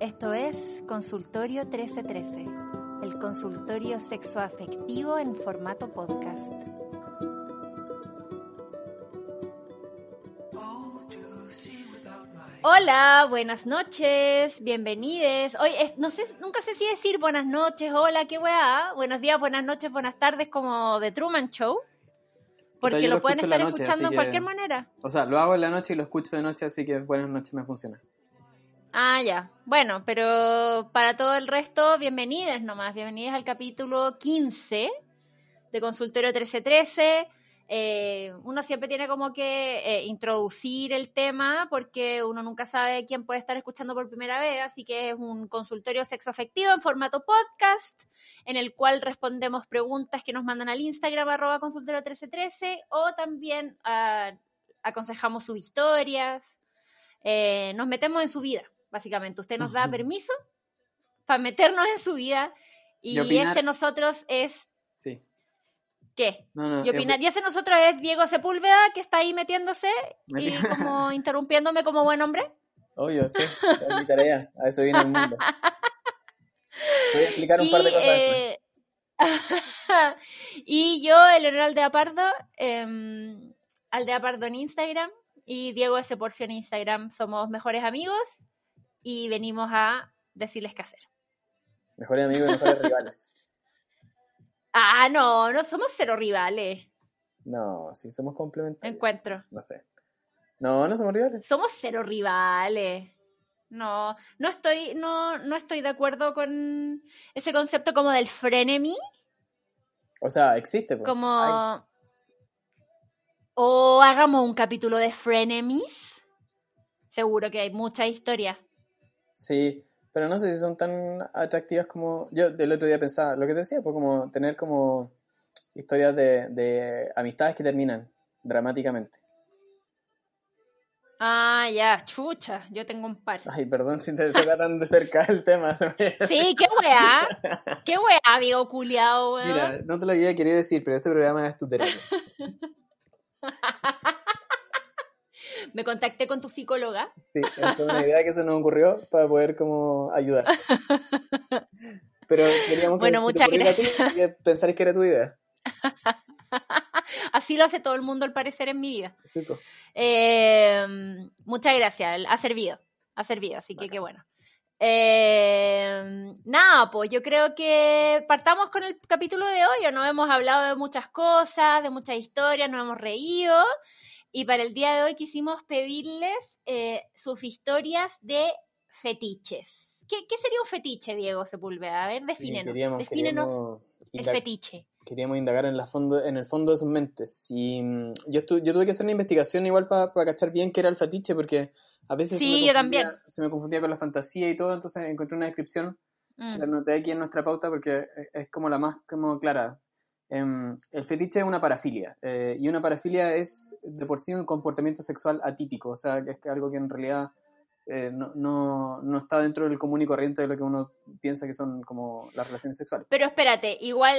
Esto es Consultorio 1313, el consultorio sexoafectivo en formato podcast. Hola, buenas noches, bienvenidos. Hoy no sé, nunca sé si decir buenas noches, hola, qué weá. Buenos días, buenas noches, buenas tardes, como de Truman Show. Porque lo, pueden estar escuchando de cualquier manera. O sea, lo hago en la noche y lo escucho de noche, así que buenas noches me funciona. Ah, ya. Bueno, pero para todo el resto, bienvenidos nomás. Bienvenidos al capítulo 15 de Consultorio 1313. Eh, uno siempre tiene como que eh, introducir el tema porque uno nunca sabe quién puede estar escuchando por primera vez, así que es un consultorio sexoafectivo en formato podcast en el cual respondemos preguntas que nos mandan al Instagram arroba consultorio 1313 o también ah, aconsejamos sus historias, eh, nos metemos en su vida, básicamente. Usted nos da permiso para meternos en su vida y, ese nosotros es... Sí ¿Qué? y, opinar, y ese nosotros es Diego Sepúlveda, que está ahí metiéndose y como interrumpiéndome como buen hombre. Obvio, sí, es mi tarea, a eso viene el mundo. Voy a explicar un par de cosas. Eh... y yo, Eleonora Aldeapardo, eh, em, Aldeapardo en Instagram y Diego S. Porcio en Instagram. Somos mejores amigos y venimos a decirles qué hacer. Mejores amigos y mejores rivales. Ah, no, no somos cero rivales. No, sí, somos complementarios. Encuentro. No sé. No, no somos rivales. Somos cero rivales. No, no estoy, no, no estoy de acuerdo con ese concepto como del frenemy. O sea, existe. Pues. Como. O hagamos un capítulo de frenemies. Seguro que hay mucha historia. Sí, pero no sé si son tan atractivas como. Yo del otro día pensaba, lo que te decía, pues como tener como historias de, de amistades que terminan dramáticamente. Ah, ya, chucha, yo tengo un par. Ay, perdón si te toca tan de cerca el tema. Sí, qué weá. Qué weá, digo, culiao, weá. Mira, no te lo había querido decir, pero este programa es tu terapia. Me contacté con tu psicóloga. Sí, es una idea que se nos ocurrió para poder como ayudar. Pero queríamos que bueno, muchas gracias. pensar que era tu idea. Así lo hace todo el mundo al parecer en mi vida. Eh, muchas gracias, ha servido, ha servido, así que qué bueno. Eh, nada, pues yo creo que partamos con el capítulo de hoy. No hemos hablado de muchas cosas, de muchas historias, nos hemos reído. Y para el día de hoy quisimos pedirles eh, sus historias de fetiches. ¿Qué, sería un fetiche, Diego Sepúlveda? A ver, defínenos. defínenos el fetiche queríamos indagar en, la fondo, en el fondo de sus mentes. Y mm, yo, yo tuve que hacer una investigación igual para cachar bien qué era el fetiche, porque a veces sí, yo también. se me confundía con la fantasía y todo, entonces encontré una descripción que mm. la anoté aquí en nuestra pauta porque es como la más como clara. Em, el fetiche es una parafilia, eh, y una parafilia es de por sí un comportamiento sexual atípico, o sea, que es algo que en realidad eh, no, no, no, está dentro del común y corriente de lo que uno piensa que son como las relaciones sexuales. Pero espérate, igual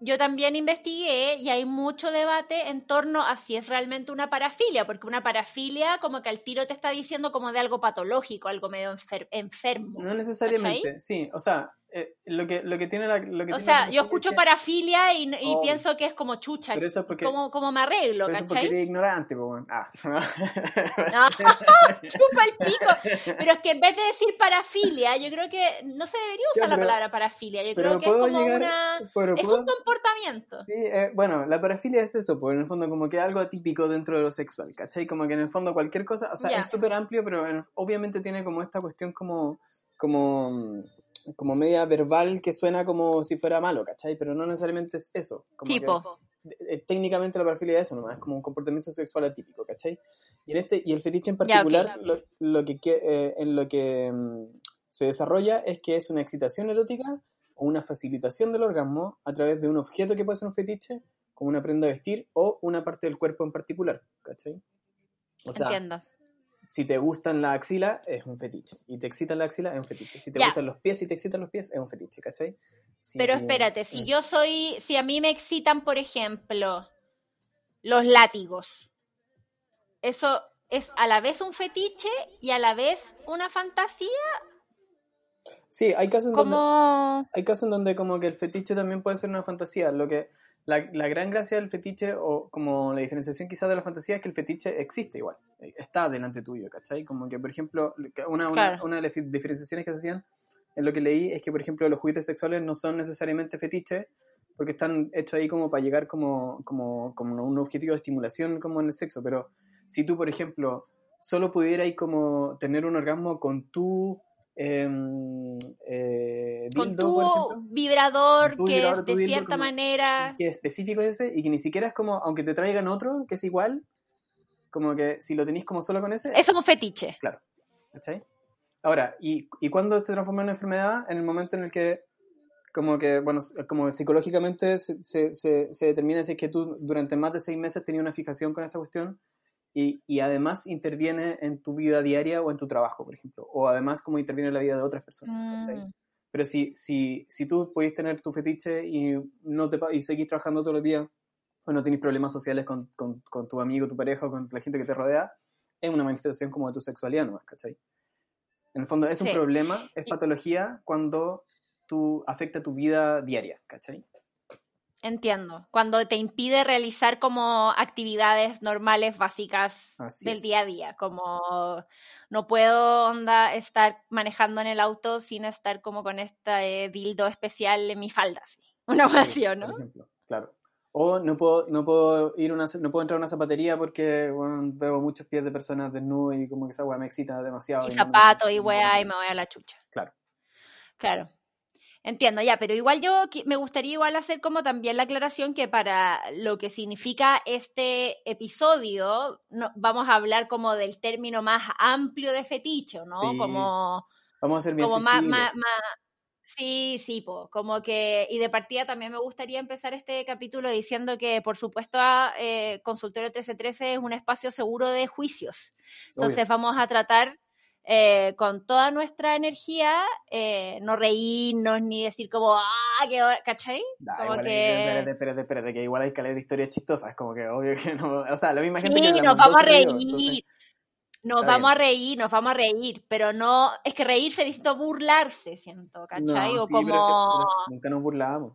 yo también investigué y hay mucho debate en torno a si es realmente una parafilia, porque una parafilia como que al tiro te está diciendo como de algo patológico, algo medio enfermo. No necesariamente, sí, o sea, eh, lo, que, lo que tiene la... Lo que o sea, yo escucho parafilia y, oh. pienso que es como chucha, pero eso porque, como, como me arreglo, pero Eso porque eres ignorante, pues ah. chupa el pico. Pero es que en vez de decir parafilia, yo creo que no se debería usar la palabra parafilia, yo creo que es como una... es un comportamiento. Sí, eh, bueno, la parafilia es eso, pues en el fondo como que algo atípico dentro de lo sexual, ¿cachai? Como que en el fondo cualquier cosa, o sea, es súper amplio, pero obviamente tiene como esta cuestión como... como como media verbal que suena como si fuera malo, ¿cachai? Pero no necesariamente es eso. tipo. Eh, técnicamente la parafilia es eso nomás, es como un comportamiento sexual atípico, ¿cachai? Y, en este, y el fetiche en particular, Lo, que, eh, en lo que mm, se desarrolla es que es una excitación erótica o una facilitación del orgasmo a través de un objeto que puede ser un fetiche, como una prenda de vestir o una parte del cuerpo en particular, ¿cachai? O sea, Entiendo si te gustan la axila, es un fetiche. Y te excitan la axila, es un fetiche. Si te gustan los pies y te excitan los pies, es un fetiche, ¿cachai? Pero espérate, si yo soy, si a mí me excitan, por ejemplo, los látigos, ¿eso es a la vez un fetiche y a la vez una fantasía? Sí, hay casos, en donde, hay casos en donde como que el fetiche también puede ser una fantasía. Lo que la, la, gran gracia del fetiche, o como la diferenciación quizás de la fantasía, es que el fetiche existe igual, está delante tuyo, ¿cachai? Como que, por ejemplo, una, una, una de las diferenciaciones que se hacían en lo que leí es que, por ejemplo, los juguetes sexuales no son necesariamente fetiches, porque están hechos ahí como para llegar como, como, como un objetivo de estimulación como en el sexo, pero si tú, por ejemplo, solo pudieras como tener un orgasmo con tu em, eh, con tu vibrador que de cierta manera que específico es ese y que ni siquiera es como aunque te traigan otro que es igual como que si lo tenéis como solo con ese eso es un fetiche claro ¿cachai? ahora ¿y, y cuándo se transforma en una enfermedad? en el momento en el que como que, bueno, como psicológicamente se, se, se, determina si es que tú durante más de seis meses tenías una fijación con esta cuestión y, y, además interviene en tu vida diaria o en tu trabajo, por ejemplo, o además como interviene en la vida de otras personas. Mm. Pero si, si, si tú podés tener tu fetiche y, no te, y seguís trabajando todos los días, o no tienes problemas sociales con, con, con, tu amigo, tu pareja o con la gente que te rodea, es una manifestación como de tu sexualidad nomás, ¿cachai? En el fondo es un problema, es patología cuando tu, afecta tu vida diaria, ¿cachai? Entiendo. Cuando te impide realizar como actividades normales, básicas del día a día. Como no puedo onda estar manejando en el auto sin estar como con este dildo especial en mi falda. Una ocasión, ¿no? Por ejemplo, claro. O no puedo, no puedo ir una, no puedo entrar a una zapatería porque veo muchos pies de personas desnudos y como que esa weá me excita demasiado. Y, zapatos y weá y me voy a la chucha. Claro. Claro. Entiendo, ya, pero igual yo me gustaría igual hacer como también la aclaración que para lo que significa este episodio, no, vamos a hablar como del término más amplio de feticho, ¿no? Como... Vamos a ser bien como más, más, Sí, sí, po, como que, y de partida también me gustaría empezar este capítulo diciendo que, por supuesto, eh, Consultorio 1313 es un espacio seguro de juicios. Entonces vamos a tratar eh, con toda nuestra energía, eh, no reírnos ni decir como, ah, qué ¿cachai? como que... espérate, espérate, espérate, que igual hay que leer historias chistosas, como que obvio que no, o sea, la misma gente sí, que nos vamos a reír. nos vamos a reír, nos vamos a reír, pero no, es que reírse distinto burlarse, siento, ¿cachai? o como... nunca nos burlamos.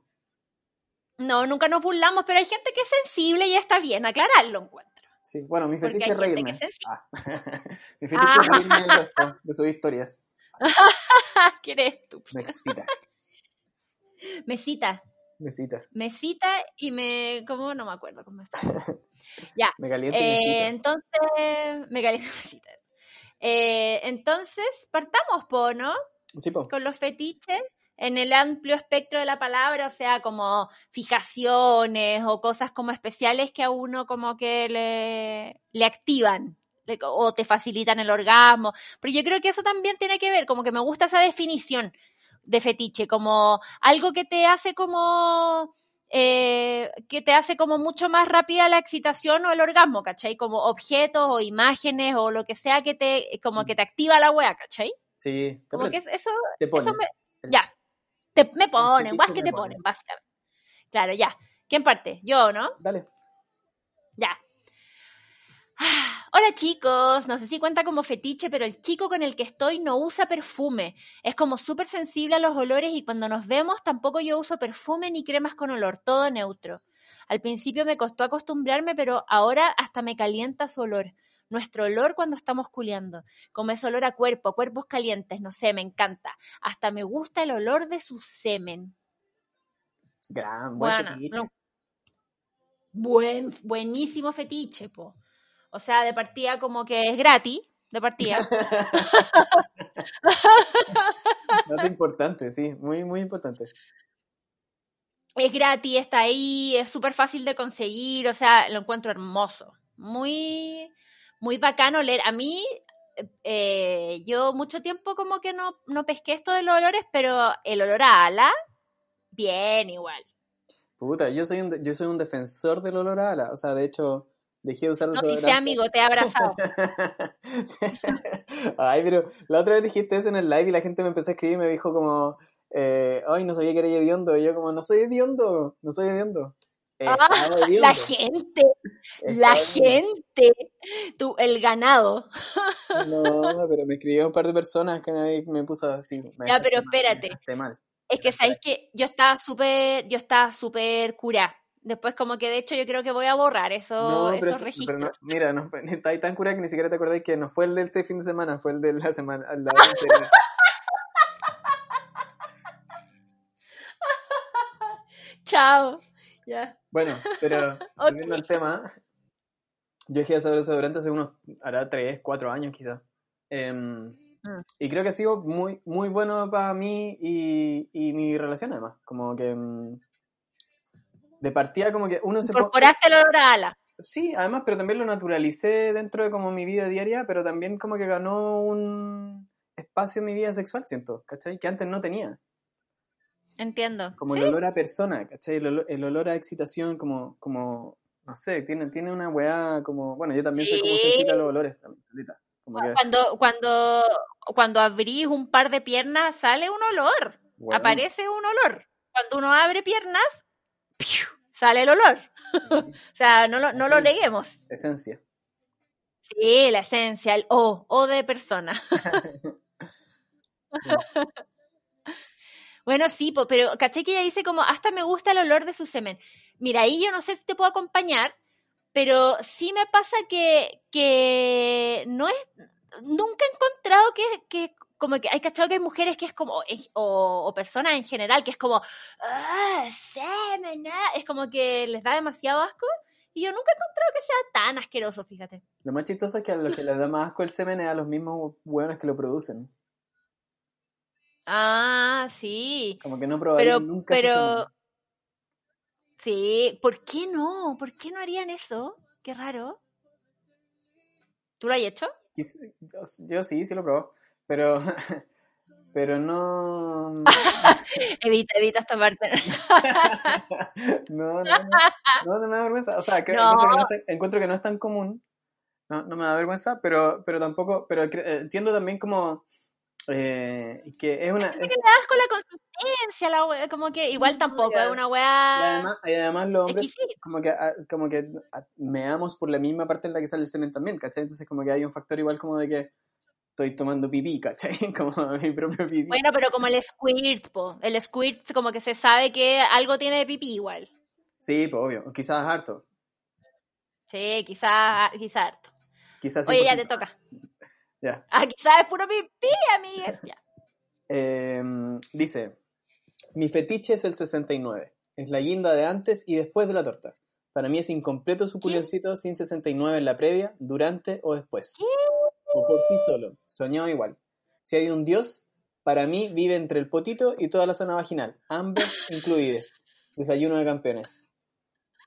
No, nunca nos burlamos, pero hay gente que es sensible y está bien aclararlo, encuentro. Sí, bueno, mi fetiche es reírme. Ah. mi fetiche es reírme de, de sus historias. ¿Qué eres tú? Me excita. Me cita. Me cita. Me cita y me. ¿Cómo? No me acuerdo cómo está. ya. Me calienta y me cita. Eh, entonces. Me calienta y me cita. Eh, entonces, partamos, po, ¿no? Sí, po. Con los fetiches en el amplio espectro de la palabra, o sea, como fijaciones o cosas como especiales que a uno como que le, le activan o te facilitan el orgasmo. Pero yo creo que eso también tiene que ver, como que me gusta esa definición de fetiche, como algo que te hace como... Eh, que te hace como mucho más rápida la excitación o el orgasmo, ¿cachai? Como objetos o imágenes o lo que sea que te, como que te activa la wea, ¿cachai? Sí, como que eso, eso ya, te, me ponen, guas que te ponen, básicamente. Claro, ya. ¿Quién parte? Yo, ¿no? Dale. Ya. Hola chicos, no sé si cuenta como fetiche, pero el chico con el que estoy no usa perfume. Es como súper sensible a los olores y cuando nos vemos tampoco yo uso perfume ni cremas con olor, todo neutro. Al principio me costó acostumbrarme, pero ahora hasta me calienta su olor nuestro olor cuando estamos culeando, como ese olor a cuerpo, cuerpos calientes, no sé, me encanta. Hasta me gusta el olor de su semen. Gran, buen fetiche. Buen, buenísimo fetiche, po. O sea, de partida como que es gratis, de partida. Dato importante, sí, muy, muy importante. Es gratis, está ahí, es súper fácil de conseguir, o sea, lo encuentro hermoso. Muy, muy bacano leer. A mí, eh, yo mucho tiempo como que no, no pesqué esto de los olores, pero el olor a ala, bien igual. Puta, yo soy un, yo soy un defensor del olor a ala. O sea, de hecho, dejé de usar No, si sea amigo, te he abrazado. Ay, pero la otra vez dijiste eso en el live y la gente me empezó a escribir y me dijo como, eh, ay, no sabía que era hediondo. Y yo como, no soy hediondo, no soy hediondo. Ah, la gente, la gente, tú, el ganado. No, pero me escribió un par de personas que me, me puso así. ya, pero espérate. Es que sabéis que yo estaba súper, yo estaba súper curada. Después como que de hecho yo creo que voy a borrar eso, esos registros. mira, no fue, está ahí tan curada que ni siquiera te acordás que no fue el del este fin de semana, fue el de la semana. La Chao. Ya. Bueno, pero volviendo al tema, yo dejé de saber desodorante hace unos, hará 3, 4 años quizás. Em, mm. Y creo que ha sido muy, muy bueno para mí y, y mi relación además. Como que em, de partida como que uno se... Incorporaste el olor a ala. Sí, además, pero también lo naturalicé dentro de como mi vida diaria, pero también como que ganó un espacio en mi vida sexual, siento, ¿cachai? Que antes no tenía. Entiendo. Como el olor a persona, ¿cachai? El olor, a excitación, como, como, no sé, tiene, tiene una weá como, bueno, yo también sé cómo se los olores también, Cuando, cuando, cuando abrís un par de piernas sale un olor, aparece un olor. Cuando uno abre piernas, sale el olor. o sea, no lo, no lo neguemos. Esencia. Sí, la esencia, el O, O de persona. Bueno, sí, pero caché que ella dice como, hasta me gusta el olor de su semen. Mira, ahí yo no sé si te puedo acompañar, pero sí me pasa que, que no es, nunca he encontrado que, que como que hay cachado que hay mujeres que es como, o, o personas en general, que es como, ah, semen, ah", es como que les da demasiado asco. Y yo nunca he encontrado que sea tan asqueroso, fíjate. Lo más chistoso es que a los que les da más asco el semen es a los mismos buenos que lo producen. Ah, sí. Como que no probarían pero, nunca. Pero, sí, ¿por qué no? ¿Por qué no harían eso? Qué raro. ¿Tú lo has hecho? Yo, sí, sí lo probó, pero, pero no... edita, edita esta parte. no, no, no, no, me da vergüenza. O sea, encuentro, que no es tan común. No, no me da vergüenza, pero, pero tampoco, pero entiendo también como eh, que es una. Es... que le das con la consistencia, la como que igual tampoco, es una weá. Y además, y además los hombres, como que, ah, como que ah, meamos por la misma parte en la que sale el semen también, ¿cachai? Entonces, como que hay un factor igual como de que estoy tomando pipí, ¿cachai? Como mi propio pipí. Bueno, pero como el squirt, po. El squirt, como que se sabe que algo tiene de pipí igual. Sí, pues obvio. Quizás harto. Sí, quizás, quizás harto. Quizás Oye, ya te toca. Ya. Ah, quizás es puro pipí, amigues. Ya. Em, dice, mi fetiche es el 69. Es la guinda de antes y después de la torta. Para mí es incompleto su culioncito sin 69 en la previa, durante o después. O por sí solo, soñado igual. Si hay un dios, para mí vive entre el potito y toda la zona vaginal, ambos incluidos. Desayuno de campeones.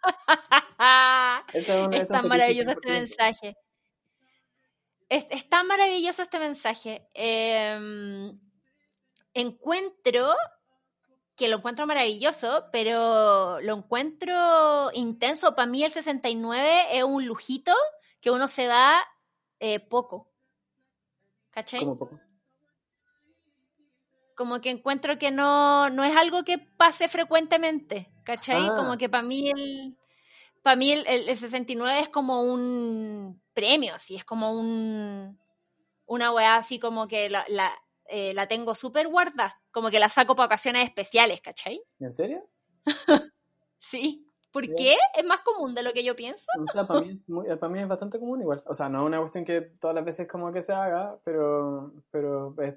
es, tan maravilloso este mensaje. Es, tan maravilloso este mensaje. Em, encuentro que lo encuentro maravilloso, pero lo encuentro intenso. Para mí el 69 es un lujito que uno se da eh, poco. ¿Cachai? Como que encuentro que no, no es algo que pase frecuentemente, ¿cachai? Como ah. que para mí el, para mí el, el, 69 es como un premio, así, es como un, una weá así como que la, la, eh, la tengo súper guarda, como que la saco para ocasiones especiales, ¿cachai? ¿En serio? sí. ¿Por qué? ¿Es más común de lo que yo pienso? O sea, para mí, es para mí es bastante común igual. O sea, no es una cuestión que todas las veces como que se haga, pero, pero es,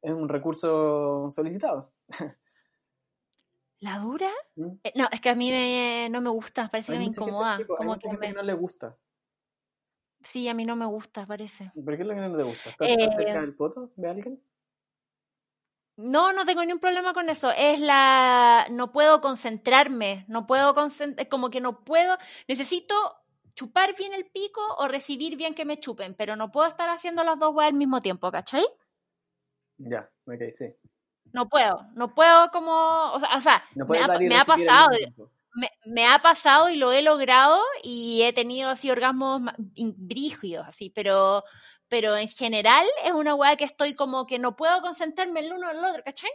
es un recurso solicitado. ¿La dura? ¿Mm? Eh, no, es que a mí no me gusta, parece que me incomoda. hay mucha gente que no le gusta. Sí, a mí no me gusta, parece. ¿Por qué es lo que no te gusta? ¿Estás cerca eh, del foto de alguien? No, no tengo ningún problema con eso. Es la. No puedo concentrarme. No puedo concentrar. Como que no puedo. Necesito chupar bien el pico o recibir bien que me chupen. Pero no puedo estar haciendo las dos weas al mismo tiempo, ¿cachai? Ya, ok, sí. No puedo, no puedo como, o sea, me, ha, pasado, me, ha pasado y lo he logrado y he tenido así orgasmos brígidos, así, pero, pero en general es una weá que estoy como que no puedo concentrarme el uno en el otro, ¿cachai?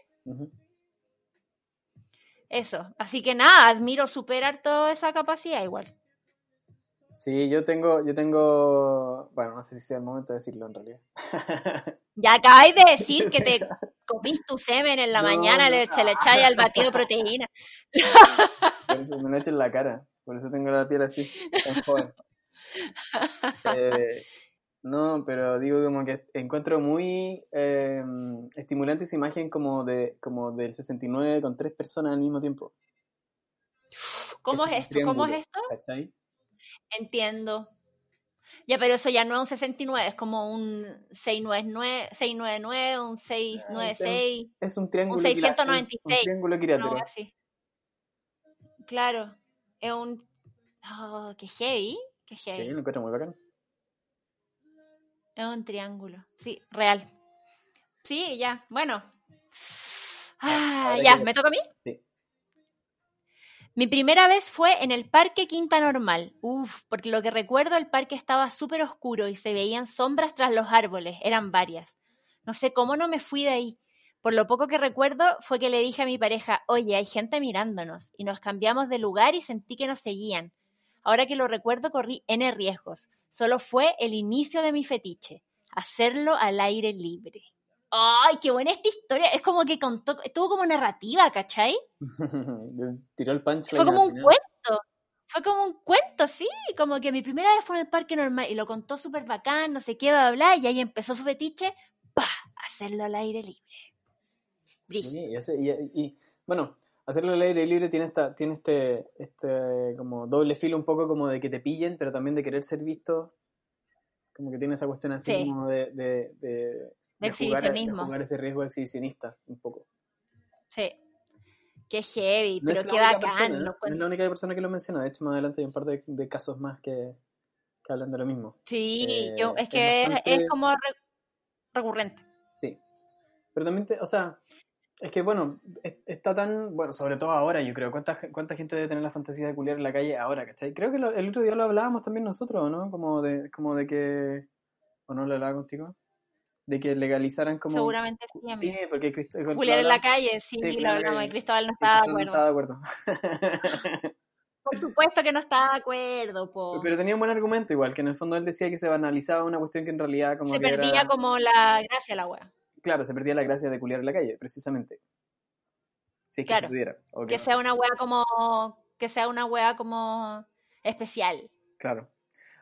Eso. Así que nada, admiro superar toda esa capacidad igual. Sí, yo tengo, yo tengo, bueno, no sé si sea el momento de decirlo en realidad. Ya acabáis de decir que te comís tu semen en la mañana, le, se le echáis al batido proteína. Por eso me lo echo en la cara, por eso tengo la piel así, tan joven. Eh, no, pero digo como que encuentro muy eh, estimulante esa imagen como de como del 69 con tres personas al mismo tiempo. ¿Cómo es esto? ¿Cómo es esto? ¿Cachai? Entiendo. Ya, pero eso ya no es un 69, es como un 699, 699 un 696. Es un triángulo. Un 696. Un, triángulo equilátero. Claro. Es un. Oh, qué heavy. Qué heavy. Sí, lo encuentro muy bacán. Es un triángulo. Sí, real. Sí, ya. Bueno. Ah, ya, ¿me toca a mí? Sí. Mi primera vez fue en el Parque Quinta Normal. Uf, porque lo que recuerdo el parque estaba súper oscuro y se veían sombras tras los árboles, eran varias. No sé cómo no me fui de ahí. Por lo poco que recuerdo fue que le dije a mi pareja, oye, hay gente mirándonos, y nos cambiamos de lugar y sentí que nos seguían. Ahora que lo recuerdo corrí N riesgos. Solo fue el inicio de mi fetiche, hacerlo al aire libre. ¡Ay, qué buena esta historia! Es como que contó, estuvo como narrativa, ¿cachai? Tiró el pancho. Fue como un cuento. Fue como un cuento, sí, como que mi primera vez fue en el parque normal y lo contó súper bacán, no sé qué, va a hablar, y ahí empezó su fetiche, ¡pa! Hacerlo al aire libre. Sí, y, bueno, hacerlo al aire libre tiene esta, tiene este, este como doble filo un poco como de que te pillen, pero también de querer ser visto, como que tiene esa cuestión así como de de, exhibicionismo. Jugar, ese riesgo exhibicionista, un poco. Sí. Qué heavy, pero qué bacán. ¿eh? No, es la única persona que lo menciona. De hecho, más adelante hay un par de, casos más que, que, hablan de lo mismo. Sí, eh, yo, es que es, como recurrente. Sí. Pero también, o sea, es que bueno, está tan, bueno, sobre todo ahora, yo creo, ¿cuánta, cuánta gente debe tener la fantasía de culiar en la calle ahora, ¿cachai? Creo que el otro día lo hablábamos también nosotros, ¿no? Como de, como de que, ¿o no lo hablaba contigo? de que legalizaran como... Seguramente sí, Sí, porque Cristóbal... Julián en la calle, sí, lo hablamos, y Cristóbal no estaba de acuerdo. No estaba de acuerdo. Por supuesto que no estaba de acuerdo, po. Pero tenía un buen argumento igual, que en el fondo él decía que se banalizaba una cuestión que en realidad como Se perdía como la gracia la wea. Claro, se perdía la gracia de culiar en la calle, precisamente. Si es que claro, pudiera. Que sea una wea como... Que sea una wea como especial. Claro.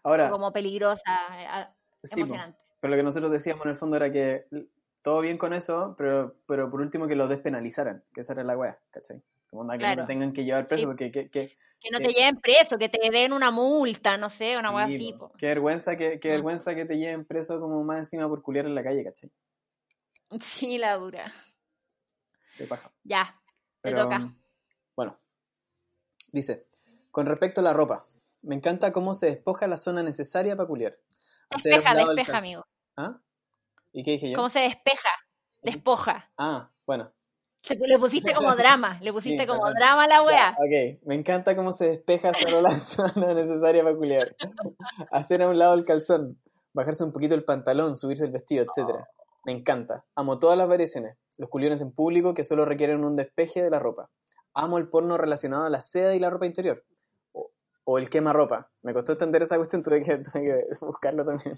Ahora... como peligrosa, eh, emocionante. Pero lo que nosotros decíamos en el fondo era que todo bien con eso, pero, pero por último que lo despenalizaran, que esa era la weá, ¿cachai? Como que no te tengan que llevar preso, porque... Que, que, que no te lleven preso, que te den una multa, no sé, una weá así. Qué vergüenza, que, qué vergüenza que te lleven preso como más encima por culiar en la calle, ¿cachai? Sí, la dura. De paja. Ya, te toca. Bueno, dice, con respecto a la ropa, me encanta cómo se despoja la zona necesaria para culiar. Despeja, despeja, amigo. ¿Ah? ¿Y qué dije yo? ¿Cómo se despeja? Despoja. Ah, bueno. Le pusiste como drama, le pusiste como drama a la wea. ok, me encanta cómo se despeja solo la zona necesaria para culiar. Hacer a un lado el calzón, bajarse un poquito el pantalón, subirse el vestido, etc. Me encanta. Amo todas las variaciones. Los culiones en público que solo requieren un despeje de la ropa. Amo el porno relacionado a la seda y la ropa interior. O, o el quema ropa. Me costó entender esa cuestión, tuve que, tuve que buscarlo también.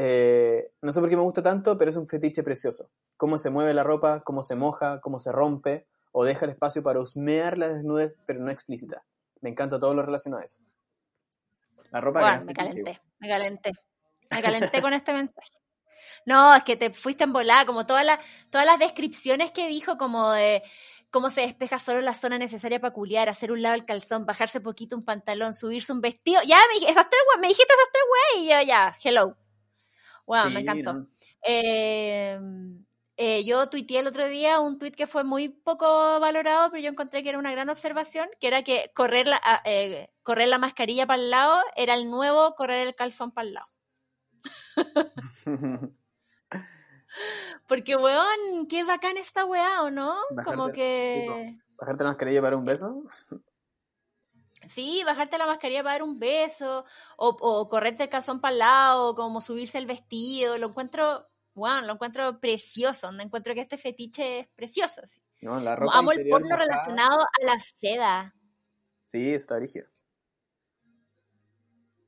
Eh, no sé por qué me gusta tanto, pero es un fetiche precioso. Cómo se mueve la ropa, cómo se moja, cómo se rompe, o deja el espacio para husmear la desnudez, pero no explícita. Me encanta todo lo relacionado a eso. La ropa... Bueno, me calenté, me calenté. Me calenté con este mensaje. No, es que te fuiste en volada, como todas las, todas las descripciones que dijo, como de cómo se despeja solo la zona necesaria para culiar, hacer un lado el calzón, bajarse poquito un pantalón, subirse un vestido. Ya me, esas tres, me dijiste esas tres y yo ya, hello. Wow, me encantó. Em, eh, yo tuiteé el otro día un tuit que fue muy poco valorado, pero yo encontré que era una gran observación, que era que correr la, ah, eh, correr la mascarilla para el lado era el nuevo correr el calzón para el lado. Porque, weón, qué bacán esta weá, ¿o no? Como que... ¿Bajarte la mascarilla para un beso? Sí, bajarte la mascarilla para dar un beso, o, o correrte el calzón para el lado, como subirse el vestido, lo encuentro, wow, lo encuentro precioso, me encuentro que este fetiche es precioso, sí. No, la ropa Amo el porno relacionado a la seda. Sí, está rígido.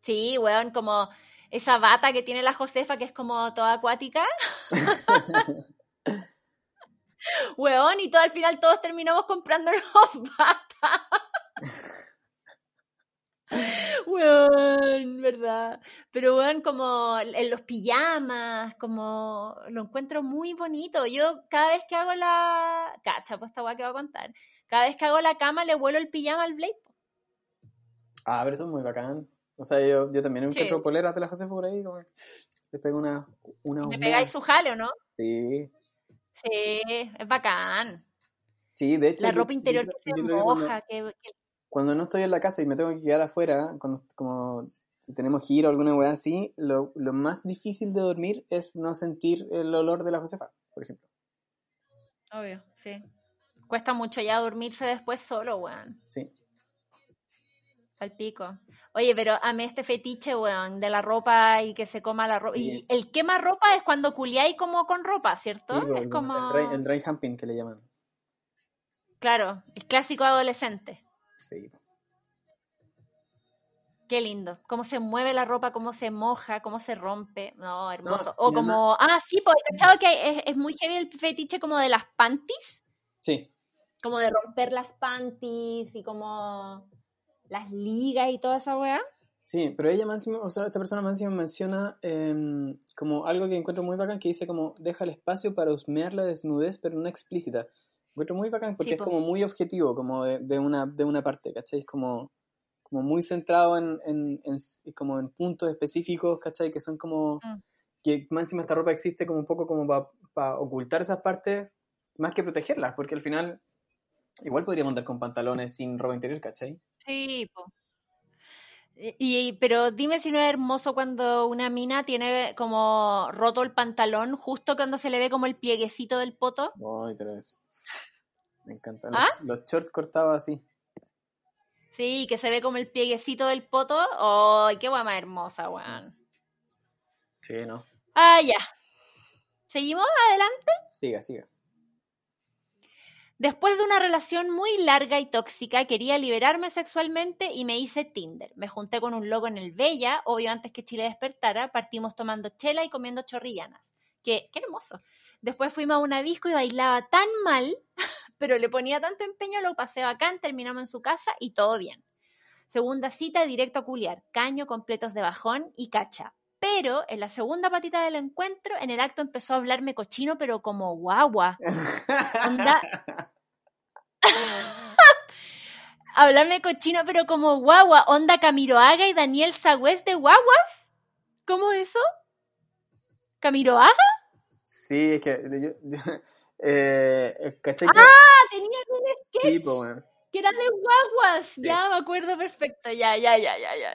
Sí, weón, como esa bata que tiene la Josefa que es como toda acuática. weón, y todo al final todos terminamos comprándonos bata. weón, verdad. Pero weón, como en los pijamas, como lo encuentro muy bonito. Yo cada vez que hago la... Cacha, pues esta weá que voy a contar. Cada vez que hago la cama le vuelo el pijama al Blade. Ah, pero eso es muy bacán. O sea, yo, yo también encuentro Sí. poleras de la Josefa por ahí, como que le pego una, una ¿Me husmeada. pegáis su jale o no? Sí, Sí, es bacán. sí, de hecho. La ropa interior yo que se que cuando- moja, que, cuando no estoy en la casa y me tengo que quedar afuera, cuando como tenemos giro o alguna weá así, lo, lo más difícil de dormir es no sentir el olor de la Josefa, por ejemplo. Obvio, sí. Cuesta mucho ya dormirse después solo, weón. Sí. Al pico. Oye, pero a mí este fetiche, weón, de la ropa y que se coma la ropa. Sí, y es- el quema ropa es cuando culiáis como con ropa, ¿cierto? Sí, es como. el, dry, el dry humping que le llaman. Claro, el clásico adolescente. Sí. Qué lindo. Cómo se mueve la ropa, cómo se moja, cómo se rompe. No, hermoso. No, o como. Ah, sí, pues, ¿cachado que es, es muy heavy el fetiche como de las panties? Sí. como de romper las panties y como las ligas y toda esa weá. Sí, pero ella más o sea, esta persona más menciona em, como algo que encuentro muy bacán, que dice como deja el espacio para husmear la desnudez, pero no explícita. Encuentro muy bacán porque Sí, es como muy objetivo, como de, de una, de una parte, ¿cachai? Es como, como muy centrado en, en, como en puntos específicos, ¿cachai? Que son como, Mm. que más encima esta ropa existe como un poco como para ocultar esas partes, más que protegerlas, porque al final igual podríamos andar con pantalones sin ropa interior, ¿cachai? Sí, po. Y, pero dime si no es hermoso cuando una mina tiene como roto el pantalón justo cuando se le ve como el plieguecito del poto. Ay, pero eso. Me encanta. ¿Ah? Los, los shorts cortados así. Sí, que se ve como el plieguecito del poto. ¡Ay, qué guay más hermosa, weón! Sí, no. Ah, ya. ¿Seguimos adelante? Siga, siga. Después de una relación muy larga y tóxica, quería liberarme sexualmente y me hice Tinder. Me junté con un loco en el Bella, obvio antes que Chile despertara, partimos tomando chela y comiendo chorrillanas. Qué, hermoso. Después fuimos a una disco y bailaba tan mal, pero le ponía tanto empeño, lo pasé bacán, terminamos en su casa y todo bien. Segunda cita, directo a culiar, caño, completos de bajón y cacha. Pero en la segunda patita del encuentro, en el acto empezó a hablarme cochino, pero como guagua. Onda. Hablarme cochino, pero como guagua. Onda Camiroaga y Daniel Sagüez de guaguas. ¿Cómo eso? ¿Camiroaga? Sí, es que. Yo, yo- eh, que- Ah, tenía un sketch sí, bueno. que era de guaguas. Ya me acuerdo perfecto. Ya, ya, ya, ya, ya.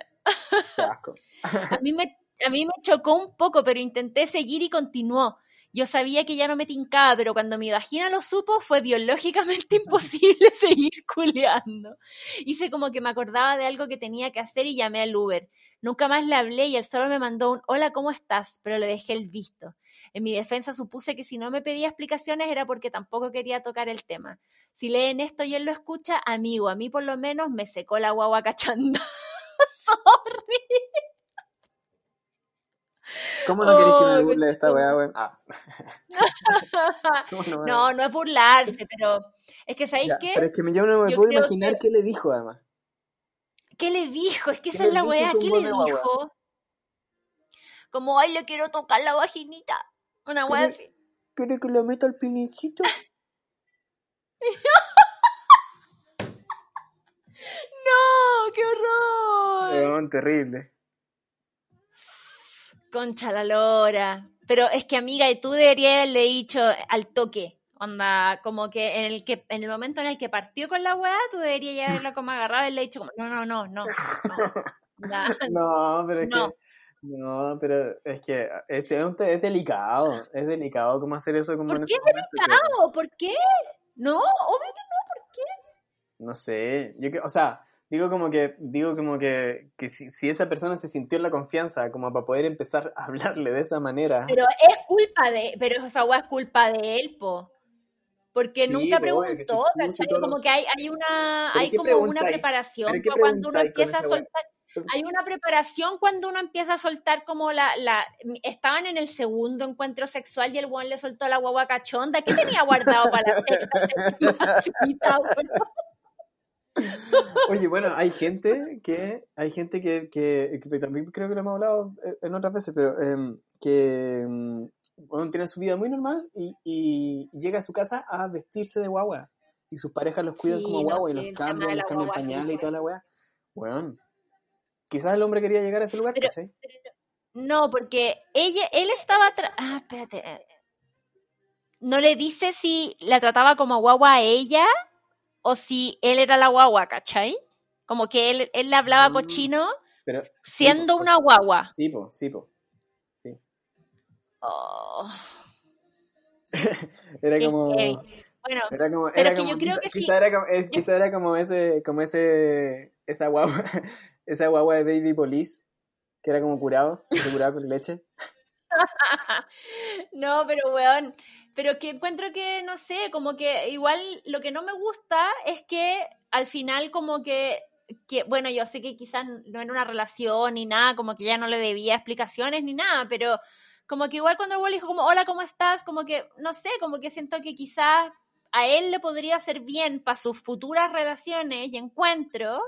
Qué asco. A mí me, a mí me chocó un poco, pero intenté seguir y continuó. Yo sabía que ya no me tincaba, pero cuando mi vagina lo supo, fue biológicamente imposible seguir culeando. Hice como que me acordaba de algo que tenía que hacer y llamé al Uber. Nunca más le hablé y él solo me mandó un hola, ¿cómo estás? Pero le dejé el visto. En mi defensa supuse que si no me pedía explicaciones era porque tampoco quería tocar el tema. Si leen esto y él lo escucha, amigo, a mí por lo menos me secó la guagua cachando. Sorry. ¿Cómo no querés que Oh, me qué burle de esta weá, weón? Ah. ¿Cómo no, No, no es burlarse, pero es que ¿sabéis qué? Pero es que yo no me Yo puedo imaginar que- qué le dijo, además. ¿Qué le dijo? Es que ¿Qué esa es la weá. ¿Qué le dijo? Como, ay, le quiero tocar la vaginita. Una weá ¿Qué le- así. ¿Quiere que le meta el pinichito? ¡No! ¡Qué horror! Terrible. Concha la lora. Pero es que, amiga, y tú deberías haberle dicho al toque. Onda, como que en el que en el momento en el que partió con la weá, tú deberías ya haberlo como agarrado y haberle dicho como, no, no, no, no. no. Pero es No. que. No, pero es que es, es es delicado. Es delicado cómo hacer eso como ¿Por qué que- delicado? ¿Por qué? No, obvio que no, ¿por qué? No sé. Yo que, o sea, digo como que, digo como que, que si, si esa persona se sintió en la confianza como para poder empezar a hablarle de esa manera. Pero es culpa de, pero esa weá es culpa de él, po. porque nunca preguntó, ¿cachai? Como que hay, hay una, hay como una preparación cuando uno empieza a soltar. Hay una preparación cuando uno empieza a soltar como la, la... Estaban en el segundo encuentro sexual y el buen le soltó la guagua cachonda. ¿Qué tenía guardado para la sexta? Oye, bueno, hay gente que, hay gente que, que, también creo que lo hemos hablado eh, en otras veces, pero em, que bueno, tiene su vida muy normal y, y, llega a su casa a vestirse de guagua. Y sus parejas los cuidan como guagua y los cambian, les cambian pañales y toda la weá. Bueno, quizás el hombre quería llegar a ese lugar, ¿cachai? no, porque ella, él estaba... Ah, espérate. No le dice si la trataba como guagua a ella o si él era la guagua, ¿cachai? Como que él, él le hablaba mm, cochino pero, siendo una guagua. Sí, po, sí, po. Oh. era como. Bueno, era como, era como, yo creo que quizá, era como, es, quizá era como ese, como ese, esa guagua, esa guagua de Baby Police, que era como curado, se curaba con leche. no, pero weón, pero que encuentro que, no sé, como que igual lo que no me gusta es que al final como que, bueno, yo sé que quizás no era una relación ni nada, como que ya no le debía explicaciones ni nada, pero como que igual cuando el dijo como, hola, ¿cómo estás? Como que, no sé, como que siento que quizás a él le podría hacer bien para sus futuras relaciones y encuentros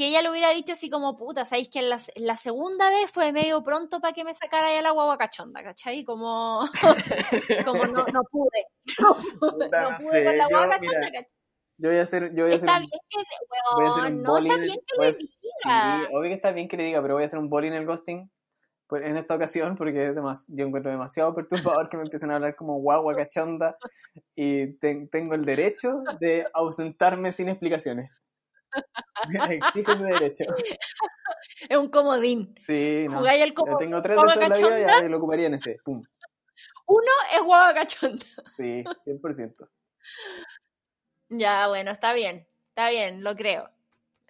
que ella le hubiera dicho así como, puta, ¿sabéis que la, la segunda vez fue medio pronto para que me sacara ya la guagua cachonda, ¿cachai? Como, como no, no pude, no pude, no pude con la guagua cachonda, ¿cachai? Yo voy a hacer, yo voy a está hacer, bien que, voy a hacer un no está bien que le diga. Sí, obvio que está bien que le diga, pero voy a hacer un bowling en el ghosting pues, en esta ocasión porque es yo encuentro demasiado perturbador que me empiecen a hablar como guagua cachonda y tengo el derecho de ausentarme sin explicaciones. Exijo ese derecho. Es un comodín. Sí, no. el tengo tres veces en la vida y lo ocuparía en ese. Pum. Uno es guagua cachonda. Sí, 100%. Ya, bueno, está bien. Está bien, lo creo.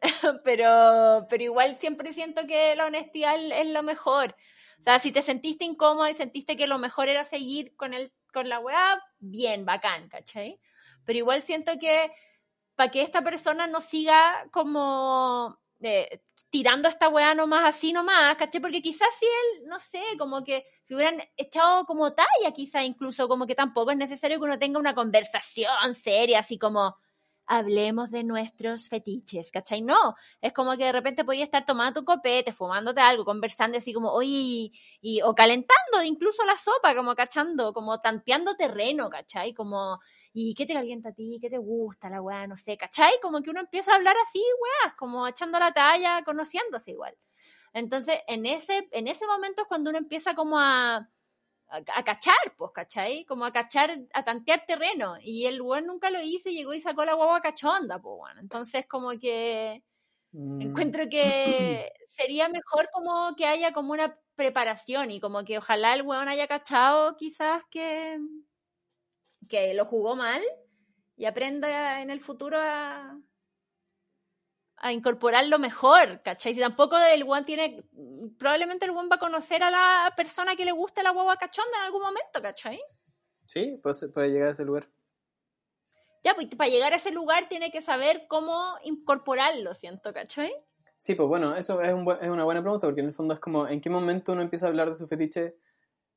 pero, pero igual siempre siento que la honestidad es lo mejor. O sea, si te sentiste incómodo y sentiste que lo mejor era seguir con, el, con la weá, bien, bacán, ¿cachai? Pero igual siento que para que esta persona no siga como eh, tirando esta weá nomás así nomás, ¿cachai? Porque quizás si él, no sé, como que se hubieran echado como talla, quizá incluso como que tampoco es necesario que uno tenga una conversación seria, así como, hablemos de nuestros fetiches, ¿cachai? No, es como que de repente podías estar tomando tu copete, fumándote algo, conversando así como, oye, y, o calentando incluso la sopa, como cachando, como tanteando terreno, ¿cachai? Como, ¿y qué te calienta a ti? ¿Qué te gusta la weá? No sé, ¿cachai? Como que uno empieza a hablar así, weá, como echando la talla, conociéndose igual. Entonces, en ese, en ese momento es cuando uno empieza como a a, cachar, pues, ¿cachai? Como a cachar, a tantear terreno. Y el weón nunca lo hizo y llegó y sacó la guagua cachonda, pues, bueno. Entonces, como que mm. encuentro que sería mejor como que haya como una preparación y como que ojalá el weón haya cachado quizás que, que lo jugó mal y aprenda en el futuro a, a incorporarlo mejor, ¿cachai? Si tampoco el one tiene, probablemente el one va a conocer a la persona que le guste la guagua cachonda en algún momento, ¿cachai? Sí, pues puede llegar a ese lugar. Ya, pues para llegar a ese lugar tiene que saber cómo incorporarlo, siento, ¿cachai? Sí, pues bueno, eso es, un es una buena pregunta, porque en el fondo es como, ¿en qué momento uno empieza a hablar de su fetiche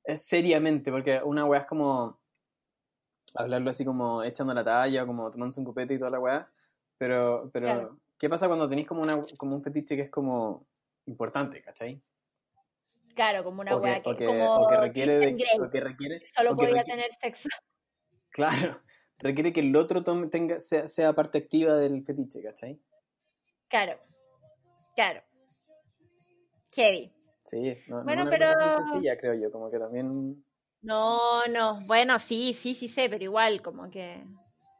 eh, seriamente? Porque una weá es como hablarlo así como echando la talla, como tomándose un copete y toda la weá, pero, pero ¿Qué pasa cuando tenéis como, una, como un fetiche que es como importante, ¿cachai? Claro, como una weá que, como que requiere de, o que requiere solo podría tener sexo. Claro, requiere que el otro tenga, sea, parte activa del fetiche, ¿cachai? Claro, claro. Heavy. Sí, no, bueno, no pero... sencilla, creo yo, como que también... No, no, bueno, sí, sí, sí sé, pero igual, como que,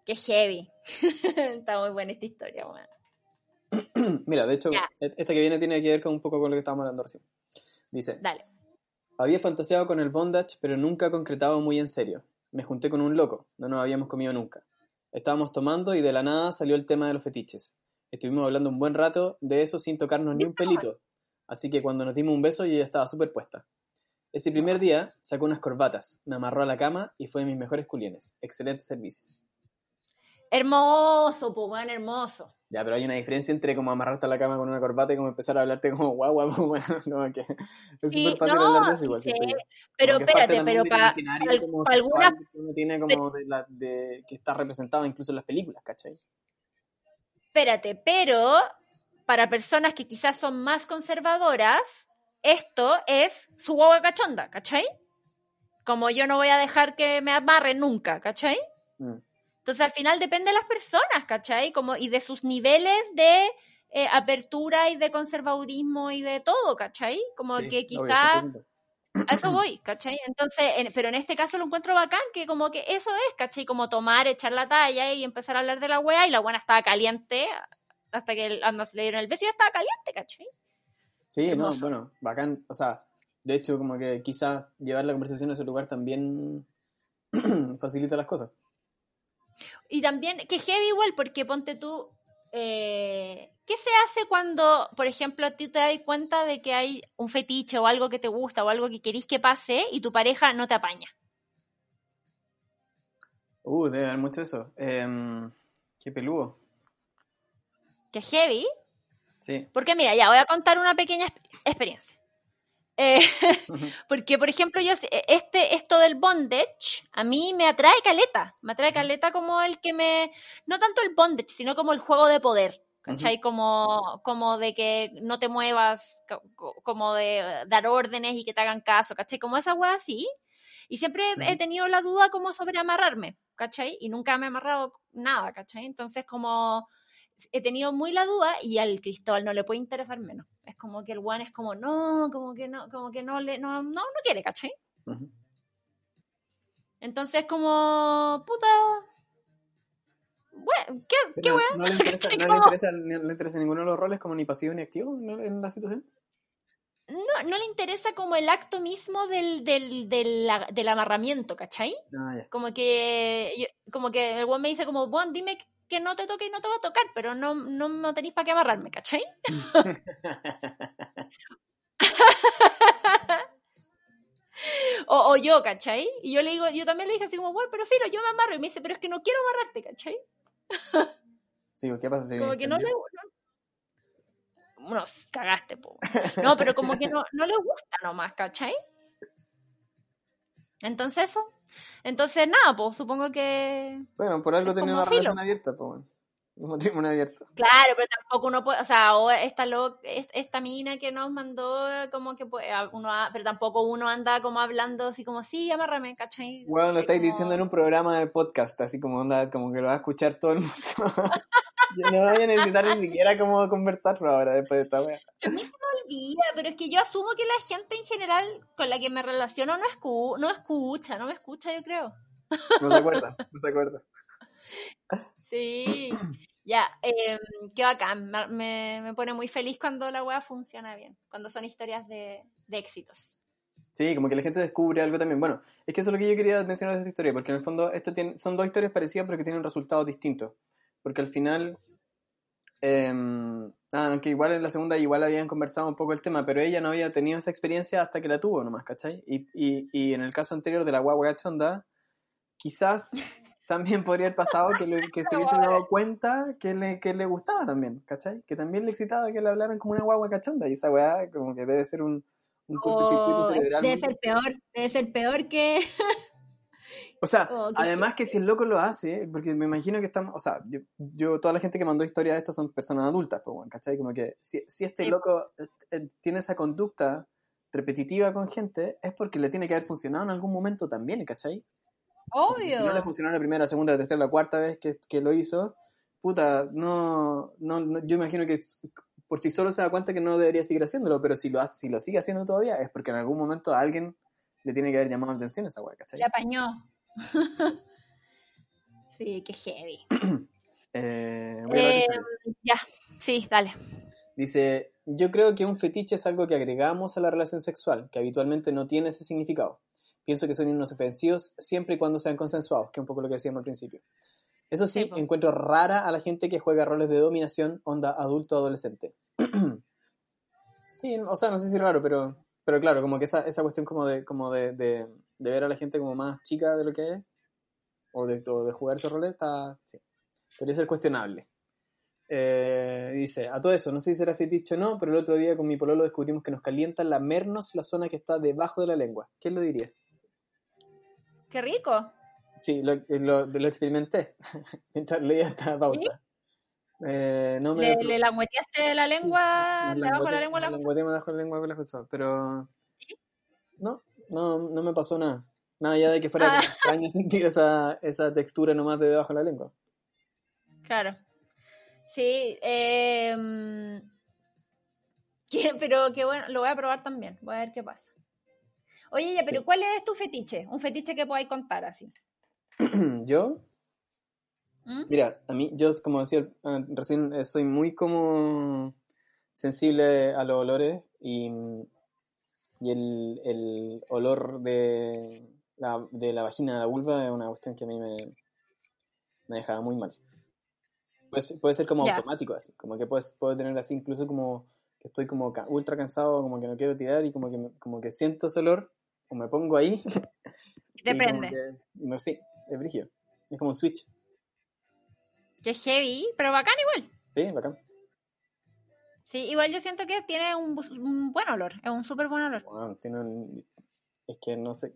que heavy. Está muy buena esta historia, bueno. Mira, de hecho, e-, esta que viene tiene que ver con un poco con lo que estábamos hablando recién. Dice, Dale. había fantaseado con el bondage, pero nunca concretado muy en serio. Me junté con un loco, no nos habíamos comido nunca. Estábamos tomando y de la nada salió el tema de los fetiches. Estuvimos hablando un buen rato de eso sin tocarnos ni un pelito. Así que cuando nos dimos un beso yo ya estaba súper puesta. Ese primer día sacó unas corbatas, me amarró a la cama y fue de mis mejores culienes. Excelente servicio. Hermoso, pues hermoso. Ya, pero hay una diferencia entre como amarrarte a la cama con una corbata y como empezar a hablarte como guau, bueno, no, que es súper fácil hablar de eso igual. Sí, pero espérate, pero para alguna... Que uno tiene como de, la, de, que está representado incluso en las películas, ¿cachai? Espérate, pero para personas que quizás son más conservadoras, esto es su guagua cachonda, ¿cachai? Como yo no voy a dejar que me amarren nunca, ¿cachai? Mm. Entonces al final depende de las personas, ¿cachai? Como, y de sus niveles de eh, apertura y de conservadurismo y de todo, ¿cachai? Como que quizás... A eso voy, ¿cachai? Entonces, pero en este caso lo encuentro bacán, que como que eso es, ¿cachai? Como tomar, echar la talla y empezar a hablar de la wea y la buena estaba caliente hasta que anda, se le dieron el beso y ya estaba caliente, ¿cachai? Sí, no, bueno, bacán, o sea, de hecho como que quizás llevar la conversación a ese lugar también facilita las cosas. Y también, que heavy igual, porque ponte tú, eh, ¿qué se hace cuando, por ejemplo, tú te das cuenta de que hay un fetiche o algo que te gusta o algo que querís que pase y tu pareja no te apaña? Uh, debe haber mucho eso. Em, qué peludo. Qué heavy. Sí. Porque mira, ya voy a contar una pequeña experiencia. Eh, porque, por ejemplo, yo este, esto del bondage, a mí me atrae caleta. Me atrae caleta como el que me. No tanto el bondage, sino como el juego de poder. ¿Cachai? como, como de que no te muevas, como de dar órdenes y que te hagan caso, ¿cachai? Como esa wea así. Y siempre he tenido la duda como sobre amarrarme, ¿cachai? Y nunca me he amarrado nada, ¿cachai? Entonces, como he tenido muy la duda y al Cristóbal no le puede interesar menos. Es como que el one es como, no, como que no, como que no le, no, no, no quiere, ¿cachai? Entonces como, puta, bueno, ¿qué, qué bueno? ¿No, le interesa, ¿no le, interesa, le interesa ninguno de los roles como ni pasivo ni activo en la situación? No, no le interesa como el acto mismo del, del, del, del amarramiento, ¿cachai? Ah, como que como que el one me dice como, bueno, dime que no te toque y no te va a tocar, pero no, no, tenéis para qué amarrarme, ¿cachai? o, yo, ¿cachai? Y yo le digo, yo también le dije así como, bueno, pero filo, yo me amarro. Y me dice, pero es que no quiero amarrarte, ¿cachai? sí, ¿qué pasa si Como que no le... No, cagaste, po. No, pero como que no, no le gusta nomás, ¿cachai? Entonces eso. Entonces, nada, pues supongo que. Bueno, por algo tenía una relación abierta, pues Un matrimonio abierto. Claro, pero tampoco uno puede, o sea, esta, lo, esta mina que nos mandó, como que puede, uno, pero tampoco uno anda como hablando así como, sí, amárrame, ¿cachai? Bueno, lo estáis diciendo en un programa de podcast, así como onda, como que lo va a escuchar todo el mundo. Yo no voy a necesitar ni siquiera como conversarlo ahora después de esta wea. A mí se me olvida, pero es que yo asumo que la gente en general con la que me relaciono no, escu no escucha, no me escucha, yo creo. No se acuerda, no se acuerda. Sí, ya, eh, qué bacán, me, me, pone muy feliz cuando la wea funciona bien, cuando son historias de, de éxitos. Sí, como que la gente descubre algo también. Bueno, es que eso es lo que yo quería mencionar de esta historia, porque en el fondo esto tiene, son dos historias parecidas pero que tienen resultados distintos porque al final, eh, aunque igual en la segunda igual habían conversado un poco el tema, pero ella no había tenido esa experiencia hasta que la tuvo nomás, ¿cachai? Y, y, y en el caso anterior de la guagua gachonda, quizás también podría haber pasado que, que se hubiese dado cuenta que le, que le gustaba también, ¿cachai? Que también le excitaba que le hablaran como una guagua cachonda y esa weá como que debe ser un, un cortocircuito oh, cerebral. Debe ser peor, debe ser peor que... O sea, oh, además que si el loco lo hace, porque me imagino que estamos, o sea, yo, toda la gente que mandó historia de esto son personas adultas, pues, bueno, ¿cachai? Como que si, este loco eh, eh, tiene esa conducta repetitiva con gente, es porque le tiene que haber funcionado en algún momento también, ¿cachai? Obvio. Si no le funcionó la primera, la segunda, la tercera, la cuarta vez que, lo hizo, puta, no, no, yo imagino que por sí solo se da cuenta que no debería seguir haciéndolo, pero si lo hace, si lo sigue haciendo todavía, es porque en algún momento a alguien le tiene que haber llamado la atención esa weá, ¿cachai? Le apañó. sí, qué heavy. Eh, eh, ya, sí, dale. Dice, yo creo que un fetiche es algo que agregamos a la relación sexual, que habitualmente no tiene ese significado. Pienso que son inofensivos siempre y cuando sean consensuados, que es un poco lo que decíamos al principio. Eso sí, encuentro rara a la gente que juega roles de dominación onda adulto-adolescente. sí, o sea, no sé si raro, pero pero claro, como que esa, esa cuestión como de, como de, de, ver a la gente como más chica de lo que es, o de, de jugar esos roles, está... Sí. Podría ser cuestionable. Eh, dice, a todo eso, no sé si será fetiche o no, pero el otro día con mi pololo descubrimos que nos calienta lamernos la zona que está debajo de la lengua. ¿Quién lo diría? ¡Qué rico! Sí, lo, lo, lo experimenté mientras leía esta pauta. Eh, no me... ¿Le, ¿Le langueteaste la lengua debajo de la lengua? La langueteé debajo de la lengua con la pero... No, no, no me pasó nada. Nada ya de que fuera ah. extraño sentir esa, esa textura nomás de debajo de la lengua. Claro. Sí, eh, pero que bueno, lo voy a probar también, voy a ver qué pasa. Oye, ya, pero ¿cuál es tu fetiche? Un fetiche que podáis contar así. ¿Yo? ¿Mm? Mira, a mí, yo como decía ah, recién, eh, soy muy como sensible a los olores y, y el, el olor de la, de la vagina de la vulva es una cuestión que a mí me, me dejaba muy mal. Puede, puede ser como automático, así, como que puedes, puedo tener así incluso como que estoy como ultra cansado, como que no quiero tirar y como que, como que siento ese olor o me pongo ahí. Depende. no sé, es brígido. Es como un switch. Que heavy, pero bacán igual. Sí, bacán. Sí, igual yo siento que tiene un, buen olor, es un súper buen olor. tiene Es que no sé,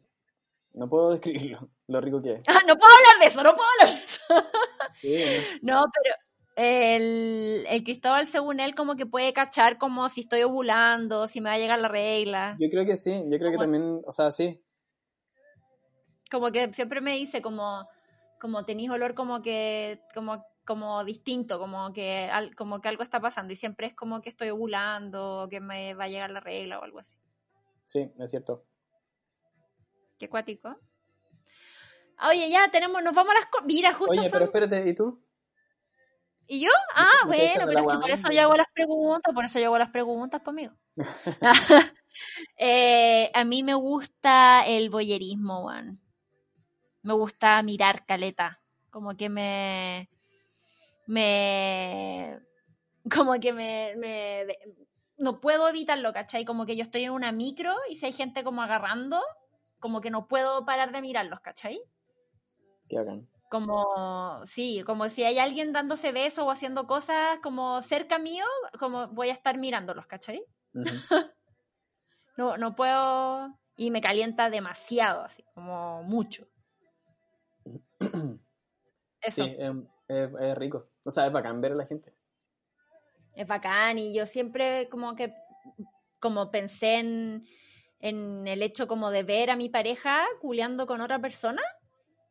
no puedo describirlo, lo rico que es. Ah, no puedo hablar de eso, no puedo hablar de eso. Sí, no, pero el, el, Cristóbal, según él, como que puede cachar como si estoy ovulando, si me va a llegar la regla. Yo creo que sí, yo creo que también, o sea, sí. Como que siempre me dice como, como tenéis olor como que, como, como distinto, como que, como que algo está pasando y siempre es como que estoy ovulando, que me va a llegar la regla o algo así. Sí, es cierto. Qué cuático. Oye, ya tenemos, nos vamos a las... Mira, justo Oye, pero espérate, ¿y tú? ¿Y yo? Ah, bueno, pero por eso yo hago las preguntas, por eso yo hago las preguntas, conmigo. eh, a mí me gusta el boyerismo, Juan. Me gusta mirar caleta. Como que me. Me. Como que me, me. No puedo evitarlo, ¿cachai? Como que yo estoy en una micro y si hay gente como agarrando, como que no puedo parar de mirarlos, ¿cachai? Qué hagan. Como, sí, como si hay alguien dándose besos o haciendo cosas como cerca mío, como voy a estar mirándolos, ¿cachai? no, no puedo, y me calienta demasiado, así, como mucho. Eso. Sí, es, rico. O sea, es bacán ver a la gente. Es bacán, y yo siempre como que, como pensé en, en el hecho como de ver a mi pareja culeando con otra persona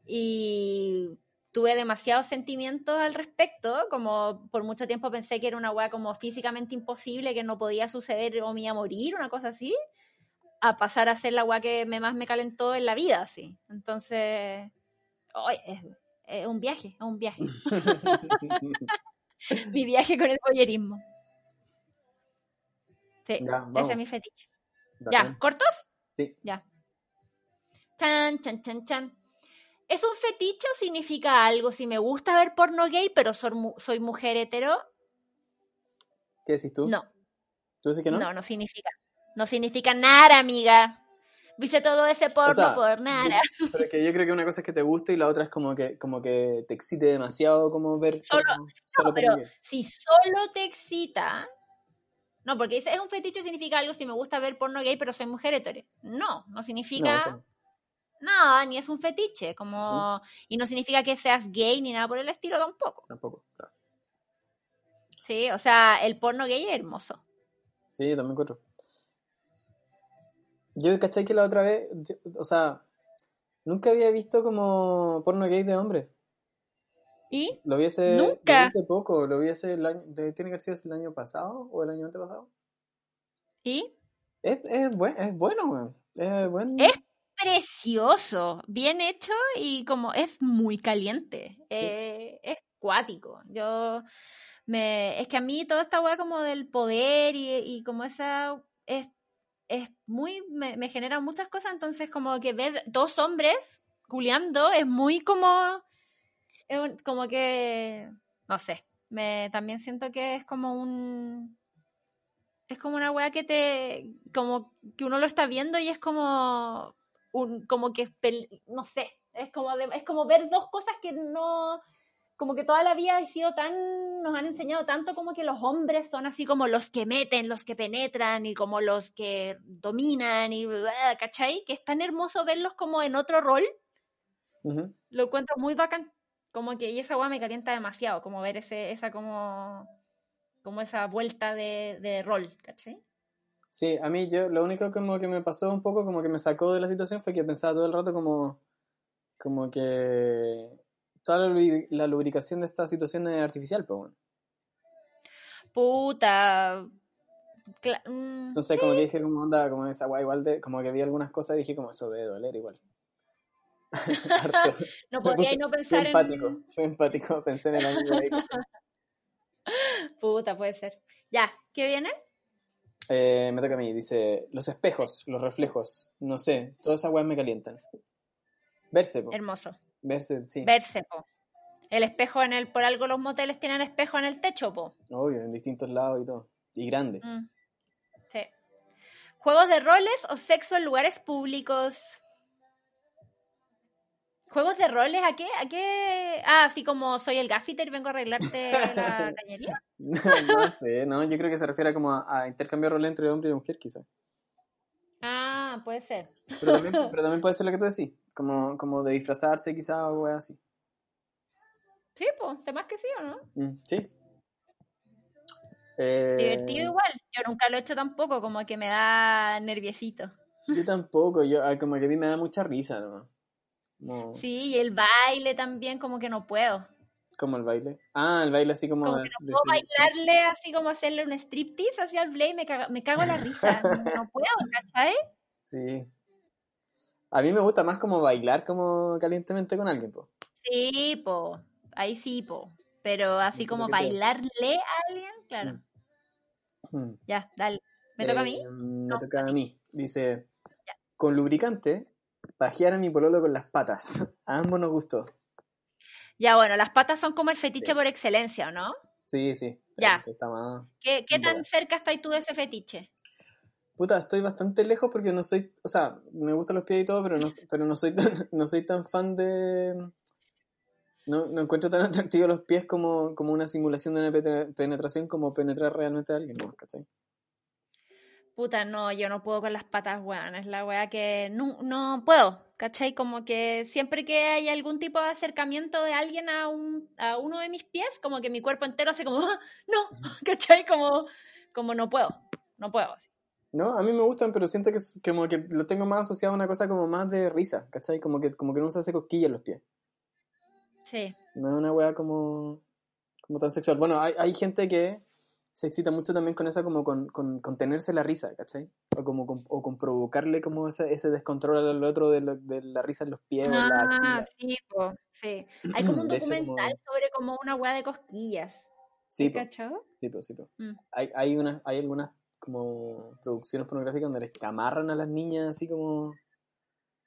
y tuve demasiados sentimientos al respecto, como por mucho tiempo pensé que era una weá como físicamente imposible, que no podía suceder o me iba a morir, una cosa así, a pasar a ser la weá que me, más me calentó en la vida, así. Entonces, es, un viaje, es un viaje. Mi viaje con el boyerismo. Sí, ese es mi fetiche. ¿Ya? ¿Cortos? Sí. Ya. Chan, chan, chan, chan. ¿Es un fetiche o significa algo? Si me gusta ver porno gay, pero soy, mujer hetero. ¿Qué decís tú? No. ¿Tú dices que no? No, no significa. No significa nada, amiga. Viste todo ese porno por nada. Pero que yo creo que una cosa es que te guste y la otra es como que, como que te excite demasiado como ver. Solo, no, pero si solo te excita. No, porque es un fetiche significa algo si me gusta ver porno gay, pero soy mujer hetero. No, no significa nada, ni es un fetiche, como y no significa que seas gay ni nada por el estilo tampoco. Tampoco, claro. Sí, o sea, el porno gay es hermoso. Sí, yo también encuentro. Yo caché que la otra vez, o sea, nunca había visto como porno gay de hombre. ¿Y? Lo vi hace, ¿Nunca? Lo poco, lo vi hace el año, tiene que haber sido el año pasado o el año antepasado. ¿Y? Es, es, es bueno, Es bueno. Es precioso, bien hecho y como es muy caliente, eh, es cuático. Yo me, es que a mí toda esta weá como del poder y, como esa es, es muy, me, genera muchas cosas, entonces como que ver dos hombres culeando es muy como, como que, no sé, me también siento que es como un es como una weá que te como que uno lo está viendo y es como como que, no sé, es como, es como ver dos cosas que no, como que toda la vida ha sido tan, nos han enseñado tanto como que los hombres son así como los que meten, los que penetran y como los que dominan y, ¿cachai? Que es tan hermoso verlos como en otro rol. Lo encuentro muy bacán. Como que, y esa agua me calienta demasiado, como ver ese, esa como, como esa vuelta de, de rol, ¿cachai? Sí, a mí yo lo único como que me pasó un poco, como que me sacó de la situación fue que pensaba todo el rato como, como que toda la, lubricación de esta situación es artificial, pues bueno. Puta. Mm, Entonces como que dije como onda, como esa guay, igual de, como que vi algunas cosas y dije como eso debe doler igual. no podía no pensar fue empático, en... Fue empático, pensé en el amigo ahí. Puta, puede ser. Ya, ¿qué viene? Eh, me toca a mí, dice, los espejos, los reflejos, no sé, todas esas weas me calientan. Verse, po. Hermoso. Verse, sí. Verse, po. El espejo en el, por algo los moteles tienen espejo en el techo, po. Obvio, en distintos lados y todo. Y grande. Mm. Sí. ¿Juegos de roles o sexo en lugares públicos? ¿Juegos de roles? ¿A qué? ¿A qué? Ah, así como soy el gaffiter, vengo a arreglarte la cañería. no, sé, no, yo creo que se refiere como a, intercambiar roles entre hombre y mujer, quizás. Ah, puede ser. Pero también, pero también, puede ser lo que tú decís, como, como de disfrazarse quizás o algo así. Sí, pues, temas que sí o no. Mm, sí. Divertido eh, igual. Yo nunca lo he hecho tampoco, como que me da nerviosito. Yo tampoco, yo ah, como que a mí me da mucha risa, Sí, y el baile también, como que no puedo. ¿Cómo el baile? Ah, el baile así como... como que no puedo bailarle así como hacerle un striptease hacia el Blade, me cago, me cago en la risa. no puedo, ¿cachai? Sí. A mí me gusta más como bailar como calientemente con alguien, po. Sí, po. Ahí sí, po. Pero así como bailarle a alguien, claro. Mm. Mm. Ya, dale. ¿Me toca a mí? Eh, me toca a mí. Dice, con lubricante pajear a mi pololo con las patas. A ambos nos gustó. Ya, bueno, las patas son como el fetiche por excelencia, ¿no? Sí, sí. Ya. ¿Qué, tan cerca estás tú de ese fetiche? Puta, estoy bastante lejos porque no soy, o sea, me gustan los pies y todo, pero no, pero no soy tan, no soy tan fan de, no, no encuentro tan atractivos los pies como, como una simulación de una penetración como penetrar realmente a alguien, ¿no? ¿cachai? Puta, no, yo no puedo con las patas, weón, es la weá que no, no puedo, ¿cachai? Como que siempre que hay algún tipo de acercamiento de alguien a, un, a uno de mis pies, como que mi cuerpo entero hace como, ¡Ah, no, ¿cachai? Como, como no puedo, no puedo. No, a mí me gustan, pero siento que, como que lo tengo más asociado a una cosa como más de risa, ¿cachai? Como que, como que no se hace cosquilla en los pies. Sí. No es una weá como, como tan sexual. Bueno, hay, hay gente que se excita mucho también con eso, como con, con, tenerse la risa, ¿cachai? O, como con, o con provocarle como ese, ese descontrol al otro de, de la risa en los pies ah, o la axila. Sí, sí. Hay como un documental sobre como una hueá de cosquillas. Sí, ¿cachado? Sí, sí. Mm. Hay, hay, hay algunas como producciones pornográficas donde les amarran a las niñas así como...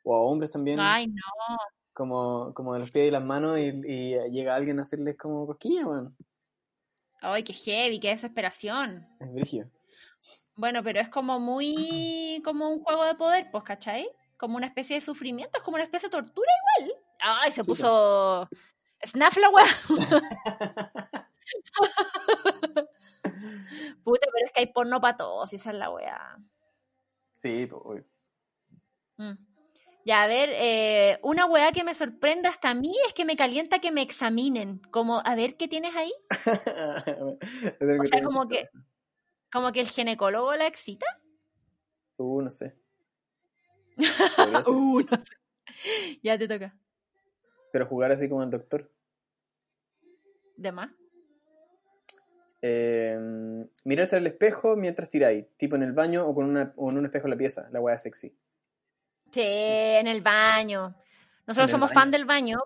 O a hombres también. Ay, no. Como, como de los pies y las manos y, y llega alguien a hacerles como cosquillas, weón. Ay, qué heavy, qué desesperación. Es brígido. Bueno, pero es como muy como un juego de poder, pues, ¿cachai? Como una especie de sufrimiento, es como una especie de tortura igual. Ay, se puso Snaf la weá. Puta, pero es que hay porno para todos, esa es la weá. Sí, pues, ya, a ver, eh, una weá que me sorprende hasta a mí es que me calienta que me examinen. Como, a ver, ¿qué tienes ahí? o sea, como que, como que el ginecólogo la excita. Uh, no sé. uh, no sé. Ya te toca. Pero jugar así como el doctor. ¿De más? Eh, mirarse al espejo mientras tiráis, tipo en el baño o con, una, o en un espejo en la pieza, la weá sexy. Sí, en el baño. Nosotros somos fan del baño.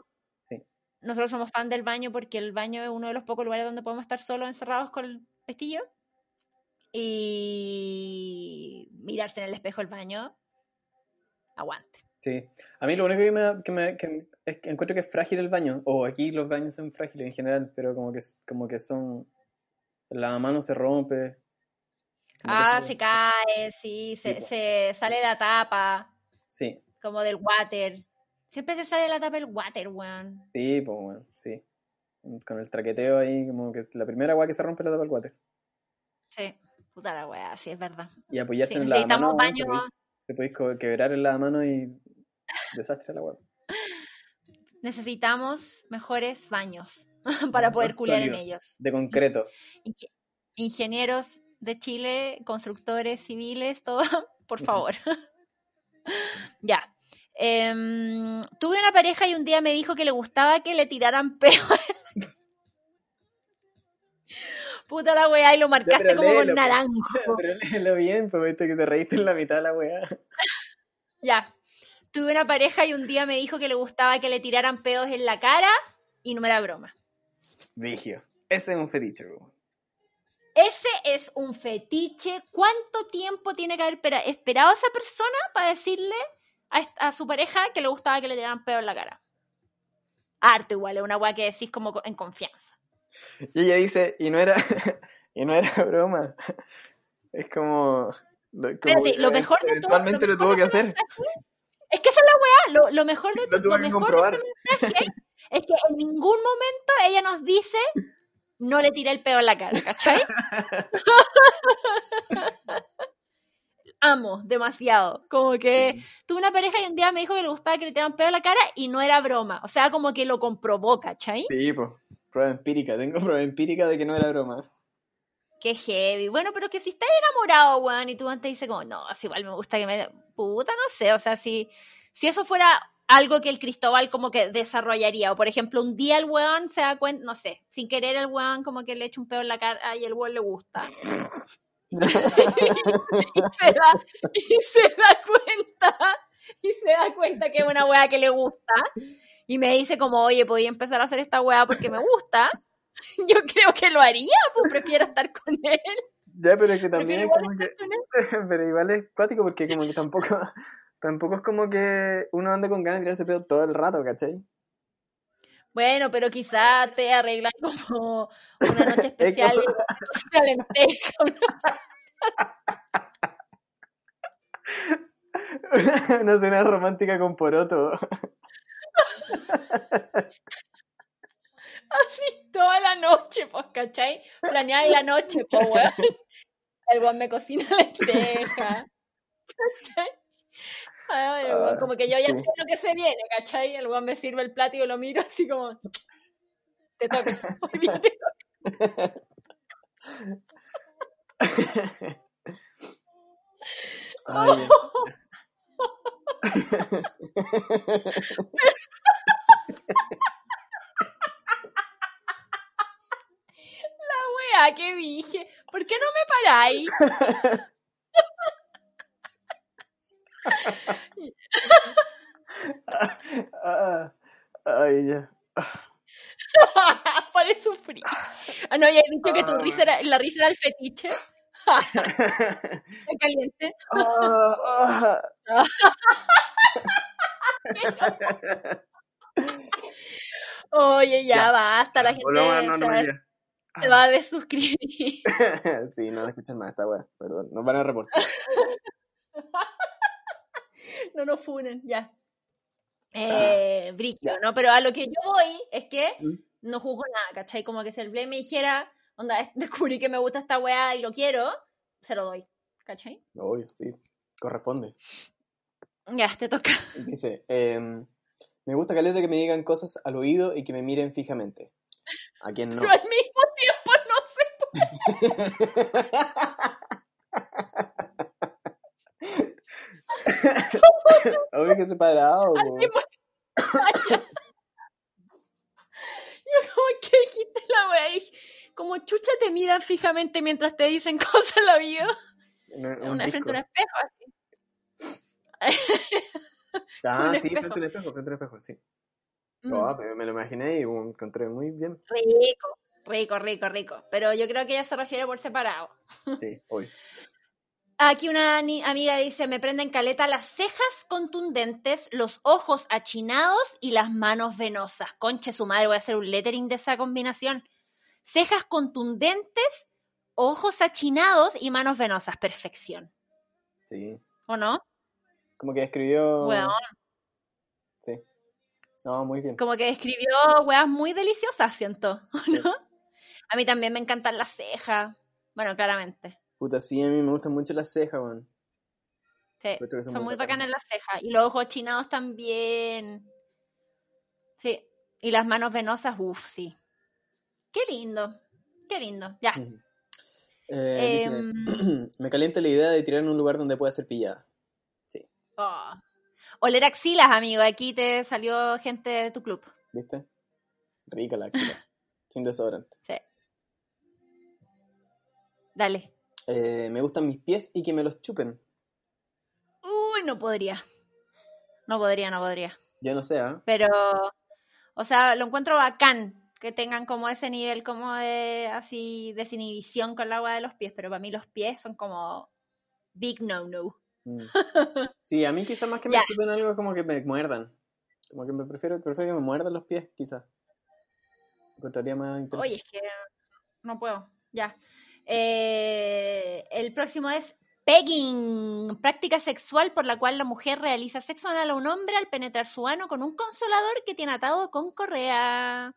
Sí. Nosotros somos fan del baño porque el baño es uno de los pocos lugares donde podemos estar solos encerrados con el pestillo. Y mirarse en el espejo del baño, aguante. Sí, a mí lo único que me, que me que es que encuentro que es frágil el baño, o aquí los baños son frágiles en general, pero como que, como que son, la mano se rompe. Ah, se, cae, sí, se, se sale la tapa. Sí. Como del water. Siempre se sale la tapa del water, weón. Sí, pues, weón, sí. con el traqueteo ahí, como que la primera weá que se rompe la tapa del water. Sí, puta la weá, sí, es verdad. Y apoyarse en la mano. Baño... Te podéis quebrar en la mano y desastre la weá. Necesitamos mejores baños para poder culiar en ellos. De concreto. Ingenieros de Chile, constructores civiles, todo, por favor. Ya. Em, tuve una pareja y un día me dijo que le gustaba que le tiraran peo. Puta la weá, y lo marcaste como con naranjo. Pero léelo bien, pues que te reíste en la mitad de la weá. ya. Tuve una pareja y un día me dijo que le gustaba que le tiraran pedos en la cara y no me era broma. Vigio. Ese es un fetiche, Ese es un fetiche. ¿Cuánto tiempo tiene que haber esperado esa persona para decirle a, su pareja que le gustaba que le tiraran pedo en la cara? Arte igual, es una weá que decís como en confianza. Y ella dice, y no era, y no era broma. Es como... Espérate, lo mejor de todo... Eventualmente lo, tuvo que hacer. Es que esa es la weá, lo, mejor de, todo lo mejor de este mensaje es que en ningún momento ella nos dice no le tiré el peo en la cara, ¿cachai? Amo demasiado. Como que tuve una pareja y un día me dijo que le gustaba que le tiraran peo en la cara y no era broma. O sea, como que lo comprobó, ¿cachai? Sí, pues. Prueba empírica. Tengo prueba empírica de que no era broma. Qué heavy. Bueno, pero que si estás enamorado, weón, y tú antes dices como, no, así igual me gusta que me... Puta, no sé, o sea, si, si eso fuera algo que el Cristóbal como que desarrollaría, o por ejemplo, un día el weón se da cuenta, no sé, sin querer el weón como que le echa un pedo en la cara y el weón le gusta. y, se da, y se da cuenta, y se da cuenta que es una weá que le gusta, y me dice como, oye, podía empezar a hacer esta weá porque me gusta yo creo que lo haría, pues prefiero estar con él. Ya, pero es que también es como que... Pero igual es cuático porque como que tampoco... Tampoco es como que uno anda con ganas de tirarse pedo todo el rato, ¿cachai? Bueno, pero quizá te arreglan como una noche especial una lenteja. Una, cena romántica con poroto. Así toda la noche, pues, ¿cachai? Planear la noche, pues, weón. El weón me cocina lenteja. ¿Cachai? Ay, ah, como que yo ya sé lo que se viene, ¿cachai? El weón me sirve el plato y yo lo miro así como. Te toca. Hoy te toca. Ay, que dije, ¿por qué no me paráis? Ay, ya. Para sufrir. Ah, no, ya he dicho que tu risa era, la risa era el fetiche. Está caliente. Oye, ya basta, la gente. Se va a desuscribir. sí, no escuchan más esta weá, perdón. Nos van a reportar. no nos funen, ya. Eh, ¿no? Pero a lo que yo voy es que ¿Mm? no juzgo nada, ¿cachai? Como que si el Blame me dijera, onda, descubrí que me gusta esta weá y lo quiero, se lo doy, ¿cachai? Obvio, sí, corresponde. Ya, te toca. Dice, eh, me gusta caleta que me digan cosas al oído y que me miren fijamente. ¿A quién no? Pero al mismo tiempo no sé Obvio que separado. Yo como que dijiste la wea como chucha te miran fijamente mientras te dicen cosas al oído. Una frente a un espejo así. ah, sí, frente a un espejo, frente a un espejo, sí. Oh, me lo imaginé y encontré muy bien. Rico, rico, rico, rico. Pero yo creo que ella se refiere por separado. Sí, hoy. Aquí una amiga dice, me prenden caleta las cejas contundentes, los ojos achinados y las manos venosas. Conche su madre, voy a hacer un lettering de esa combinación. Cejas contundentes, ojos achinados y manos venosas. Perfección. Sí. ¿O no? Como que escribió... Bueno. Sí. No, muy bien. Como que describió weas muy deliciosas, siento, ¿no? A mí también me encantan las cejas. Bueno, claramente. Puta, sí, a mí me gustan mucho las cejas, weón. Sí, son, muy bacanas las cejas. Y los ojos chinados también. Sí. Y las manos venosas, uff, sí. Qué lindo. Qué lindo. Ya. Eh, em, me calienta la idea de tirar en un lugar donde pueda ser pillada. Sí. Oh. Oler axilas, amigo. Aquí te salió gente de tu club. ¿Viste? Rica la axila. Sin desodorante. Sí. Dale. Eh, me gustan mis pies y que me los chupen. Uy, no podría. No podría, no podría. Yo no sé, ¿eh? Pero, o sea, lo encuentro bacán que tengan como ese nivel como de así desinhibición con el agua de los pies, pero para mí los pies son como big no no. Mm. Sí, a mí quizás más que me chupen algo como que me muerdan. Como que me prefiero, prefiero que me muerdan los pies, quizás. Encontraría más interesante. Oye, es que no puedo. Ya. Eh, el próximo es pegging, práctica sexual por la cual la mujer realiza sexo anal a un hombre al penetrar su ano con un consolador que tiene atado con correa.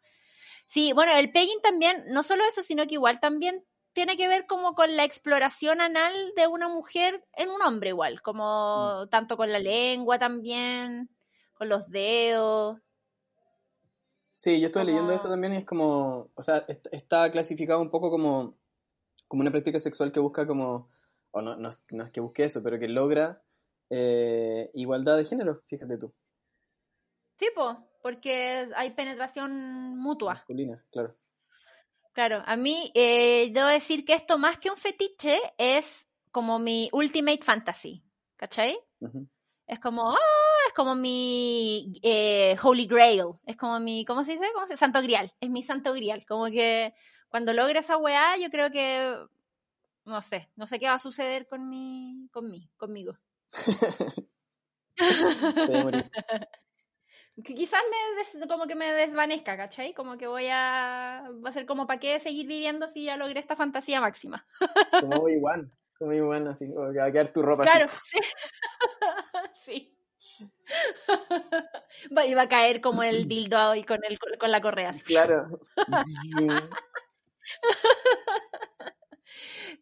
Sí, bueno, el pegging también, no solo eso, sino que igual también tiene que ver como con la exploración anal de una mujer en un hombre igual, como mm. tanto con la lengua también, con los dedos. Sí, yo estoy leyendo esto también y es como, o sea, está clasificado un poco como como una práctica sexual que busca como, o no, no, es, que busque eso, pero que logra eh, igualdad de género, fíjate tú. Sí, porque hay penetración mutua. Masculina, claro. Claro, a mí eh, debo decir que esto más que un fetiche es como mi ultimate fantasy, ¿cachai? Es como, ah, es como mi eh, holy grail, es como mi, ¿cómo se dice? ¿Cómo se Santo grial, es mi santo grial, como que cuando logre esa weá, yo creo que, no sé, no sé qué va a suceder con mi, con mí, conmigo. que quizás me como que me desvanezca, ¿cachai? Como que voy a va a ser como para qué seguir viviendo si ya logré esta fantasía máxima. como igual, como igual así, como que va a quedar tu ropa claro, sí. sí. y va a caer como el dildo y con el con la correa. Claro.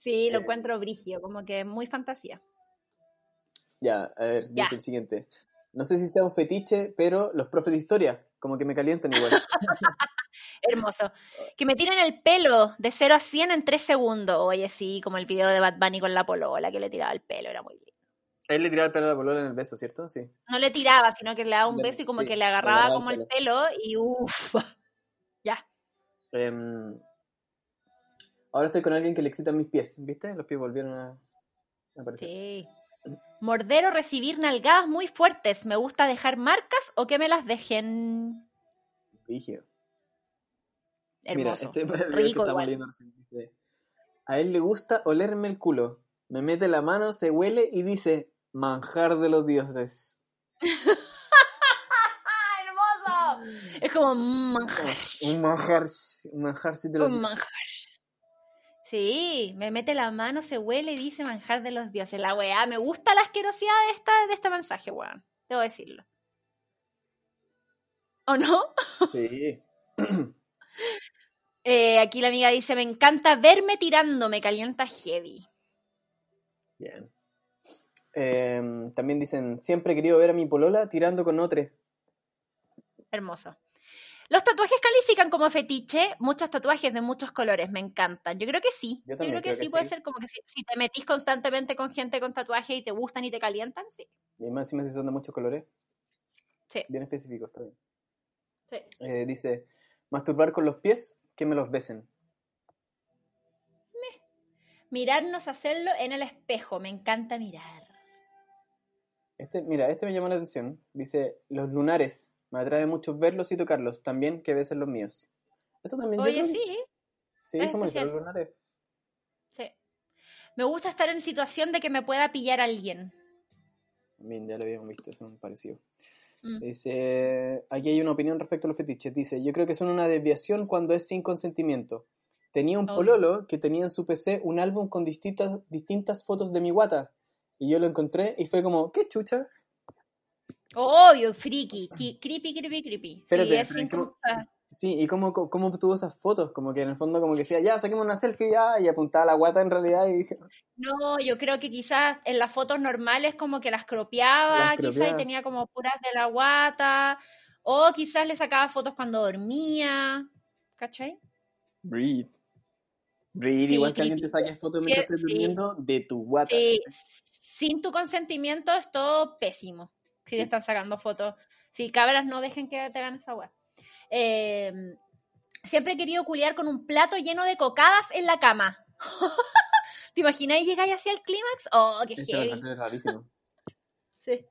sí, lo eh. encuentro brigio, como que muy fantasía. Ya, a ver, dice el siguiente. No sé si sea un fetiche, pero los profes de historia, como que me calientan igual. Hermoso. Que me tiren el pelo de 0 a 100 en 3 segundos. Oye, sí, como el video de Bad Bunny con la polola que le tiraba el pelo, era muy lindo. Él le tiraba el pelo a la polola en el beso, ¿cierto? Sí. No le tiraba, sino que le daba un beso y como que le agarraba como el pelo, y uff. ya. Em, Ahora estoy con alguien que le excita mis pies, ¿viste? Los pies volvieron a, aparecer. Sí. Morder o recibir nalgadas muy fuertes. ¿Me gusta dejar marcas o que me las dejen? Vigio. Hermoso. Mira, este Rico que A él le gusta olerme el culo. Me mete la mano, se huele y dice, manjar de los dioses. ¡Hermoso! Es como un manjar. Un manjar. Un manjar, Un manjar. Sí, me mete la mano, se huele y dice manjar de los dioses. La weá, me gusta la asquerosidad de, esta, de este mensaje, weón. Debo decirlo. ¿O no? Sí. Eh, aquí la amiga dice, me encanta verme tirando, me calienta heavy. Bien. Em, también dicen, siempre he querido ver a mi polola tirando con otro. Hermoso. Los tatuajes califican como fetiche, muchos tatuajes de muchos colores, me encantan. Yo creo que sí. Yo, creo que sí puede ser como que si, te metís constantemente con gente con tatuajes y te gustan y te calientan, sí. Y más si son de muchos colores. Sí. Bien específicos también. Sí. Eh, dice, masturbar con los pies, que me los besen. Mirarnos hacerlo en el espejo, me encanta mirar. Este, mira, este me llama la atención. Dice, los lunares, me atrae mucho verlos y tocarlos, también que besen los míos. Eso también. Oye, sí. Sí, es somos lunares. Sí. Me gusta estar en situación de que me pueda pillar alguien. También, ya lo habíamos visto, es un parecido. Mm. Dice, aquí hay una opinión respecto a los fetiches. Dice, yo creo que son una desviación cuando es sin consentimiento. Tenía un pololo que tenía en su PC un álbum con distintas, distintas fotos de mi guata. Y yo lo encontré y fue como, ¿qué chucha? Obvio, friki, creepy, creepy, creepy. Espérate, sí, sí, ¿y cómo, cómo obtuvo esas fotos? Como que en el fondo como que decía, ya, saquemos una selfie ya, y apuntaba la guata en realidad y dije... No, yo creo que quizás en las fotos normales como que las cropeaba, quizás y tenía como puras de la guata, o quizás le sacaba fotos cuando dormía, ¿cachai? Breathe. Breathe, igual que alguien te saque fotos mientras estés durmiendo de tu guata. Sí, sin tu consentimiento es todo pésimo si te están sacando fotos. Si cabras, no dejen que te hagan esa web. Em, siempre he querido culiar con un plato lleno de cocadas en la cama. ¿Te imagináis llegáis hacia el clímax? Oh, qué heavy. Es rarísimo. sí.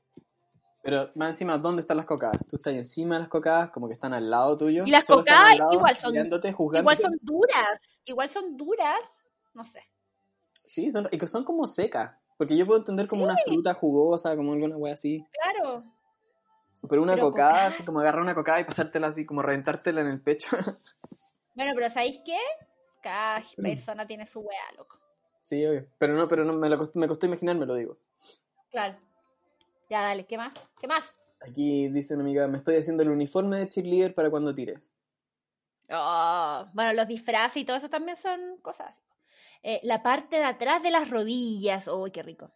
Pero más encima, ¿dónde están las cocadas? Tú estás encima de las cocadas, como que están al lado tuyo. Y las cocadas igual son, igual son duras. Igual son duras. No sé. Sí, son, y que son como secas. Porque yo puedo entender como una fruta jugosa, como alguna wea así. Claro. Pero una cocada, así como agarrar una cocada y pasártela así, como reventártela en el pecho. bueno, pero ¿sabéis qué? Cada persona tiene su wea, loco. Sí, obvio. Pero no, pero no, me, lo costó, me costó imaginarme, lo digo. Claro. Ya, dale, ¿qué más? ¿Qué más? Aquí dice una amiga, me estoy haciendo el uniforme de cheerleader para cuando tire. Oh, bueno, los disfraces y todo eso también son cosas eh, la parte de atrás de las rodillas. ¡Uy, qué rico!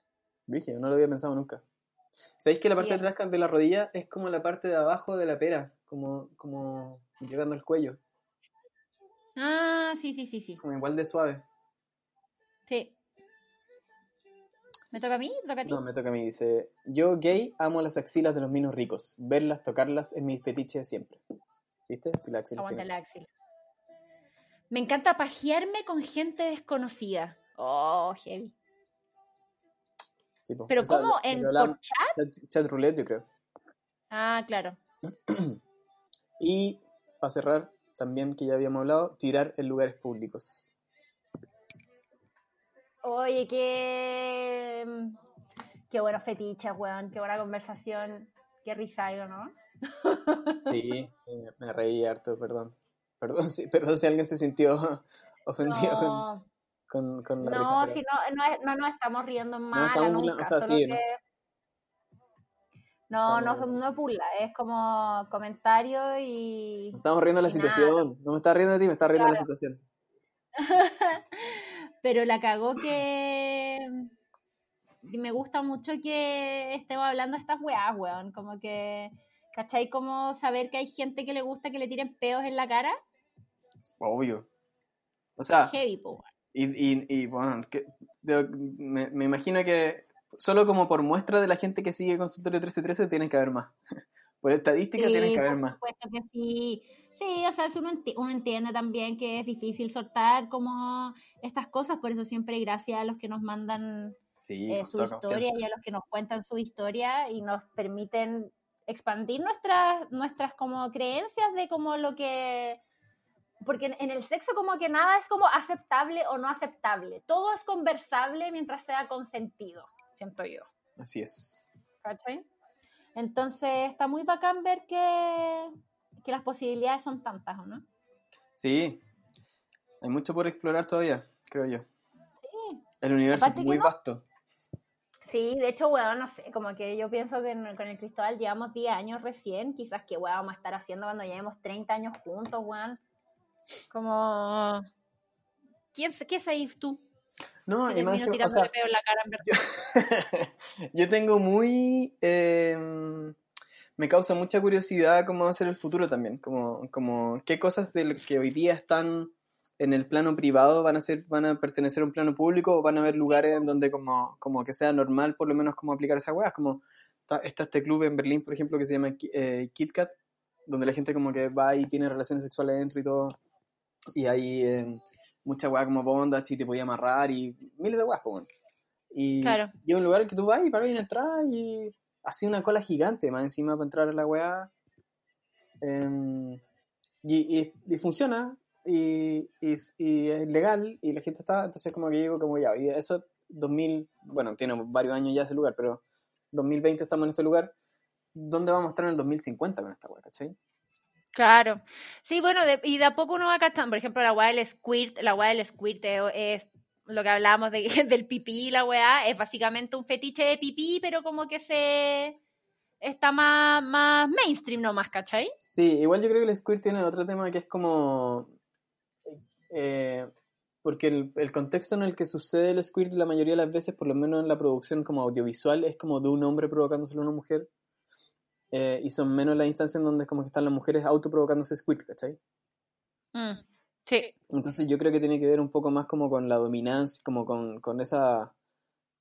No lo había pensado nunca. ¿Sabéis que la parte de atrás de la rodilla es como la parte de abajo de la pera? Como, como llegando al cuello. Ah, sí, sí, sí, sí. Como igual de suave. Sí. ¿Me toca a mí? toca a ti? No, me toca a mí. Dice, yo gay amo las axilas de los minos ricos. Verlas, tocarlas es mi fetiche de siempre. ¿Viste? Si la axila Aguanta la axila. Me encanta pajearme con gente desconocida. Oh, heavy. Pero ¿cómo? ¿En por chat? chat? roulette, yo creo. Ah, claro. y para cerrar, también que ya habíamos hablado, tirar en lugares públicos. Oye, qué, qué buenos fetiches, weón, qué buena conversación, qué risa, ¿no? sí, me reí harto, perdón. Perdón si, perdón si alguien se sintió ofendido no. con, con, la no, risa. Si no, no, es, no nos estamos riendo mal. No, nunca, o sea, sí, ¿no? No, no, es burla, es como comentario y. estamos riendo de la situación. No me estás riendo de ti, me estás riendo de la situación. Pero la cagó que. Me gusta mucho que estemos hablando de estas weas, weón. Como que. ¿Cachai? Como saber que hay gente que le gusta que le tiren peos en la cara. Obvio. O sea. Heavy, y, y, y, bueno, me, me, imagino que solo como por muestra de la gente que sigue Consultorio 1313 tienen que haber más. por estadística tienen que haber más. Por supuesto que sí. Sí, o sea, uno, uno entiende también que es difícil soltar como estas cosas, por eso siempre gracias a los que nos mandan eh, su historia y a los que nos cuentan su historia y nos permiten expandir nuestras, nuestras como creencias de como lo que porque en el sexo como que nada es como aceptable o no aceptable. Todo es conversable mientras sea consentido, siento yo. Así es. ¿Cachai? Entonces está muy bacán ver que, que las posibilidades son tantas, ¿o no? Sí. Hay mucho por explorar todavía, creo yo. Sí. El universo es muy vasto. Sí, de hecho, weón, no sé, como que yo pienso que con el Cristóbal llevamos 10 años recién, quizás que weón vamos a estar haciendo cuando llevemos 30 años juntos, weón. Como. ¿Quién, ¿Qué sabes tú? No, y más, o sea, yo, tengo muy. Em, me causa mucha curiosidad cómo va a ser el futuro también. Como, como qué cosas de que hoy día están en el plano privado van a ser, van a pertenecer a un plano público o van a haber lugares en donde como, como que sea normal por lo menos como aplicar esas weas. Como está, este club en Berlín, por ejemplo, que se llama eh, KitKat, donde la gente como que va y tiene relaciones sexuales dentro y todo y hay eh, mucha weá como bondage y te podía amarrar y miles de weas, pues, Y claro. un lugar que tú vas y pagas y entrar y así una cola gigante más encima para entrar a la weá. Em, y, y, funciona y, y, es legal y la gente está, entonces como que digo como ya, y eso 2000, bueno, tiene varios años ya ese lugar, pero 2020 estamos en este lugar, ¿dónde vamos a estar en el 2050 con esta weá, cachai? Claro. Sí, bueno, y de a poco uno va captando, por ejemplo, la weá del squirt, la weá del squirt es lo que hablábamos de, del pipí, la weá, es básicamente un fetiche de pipí, pero como que se, está más, más mainstream nomás, ¿cachai? Sí, igual yo creo que el Squirt tiene otro tema que es como... Eh, porque el, el, contexto en el que sucede el Squirt la mayoría de las veces, por lo menos en la producción como audiovisual, es como de un hombre provocándose a una mujer. Eh, y son menos las instancias en donde es como que están las mujeres autoprovocándose Squirt, ¿cachai? Mm, sí. Entonces yo creo que tiene que ver un poco más como con la dominancia, como con, con esa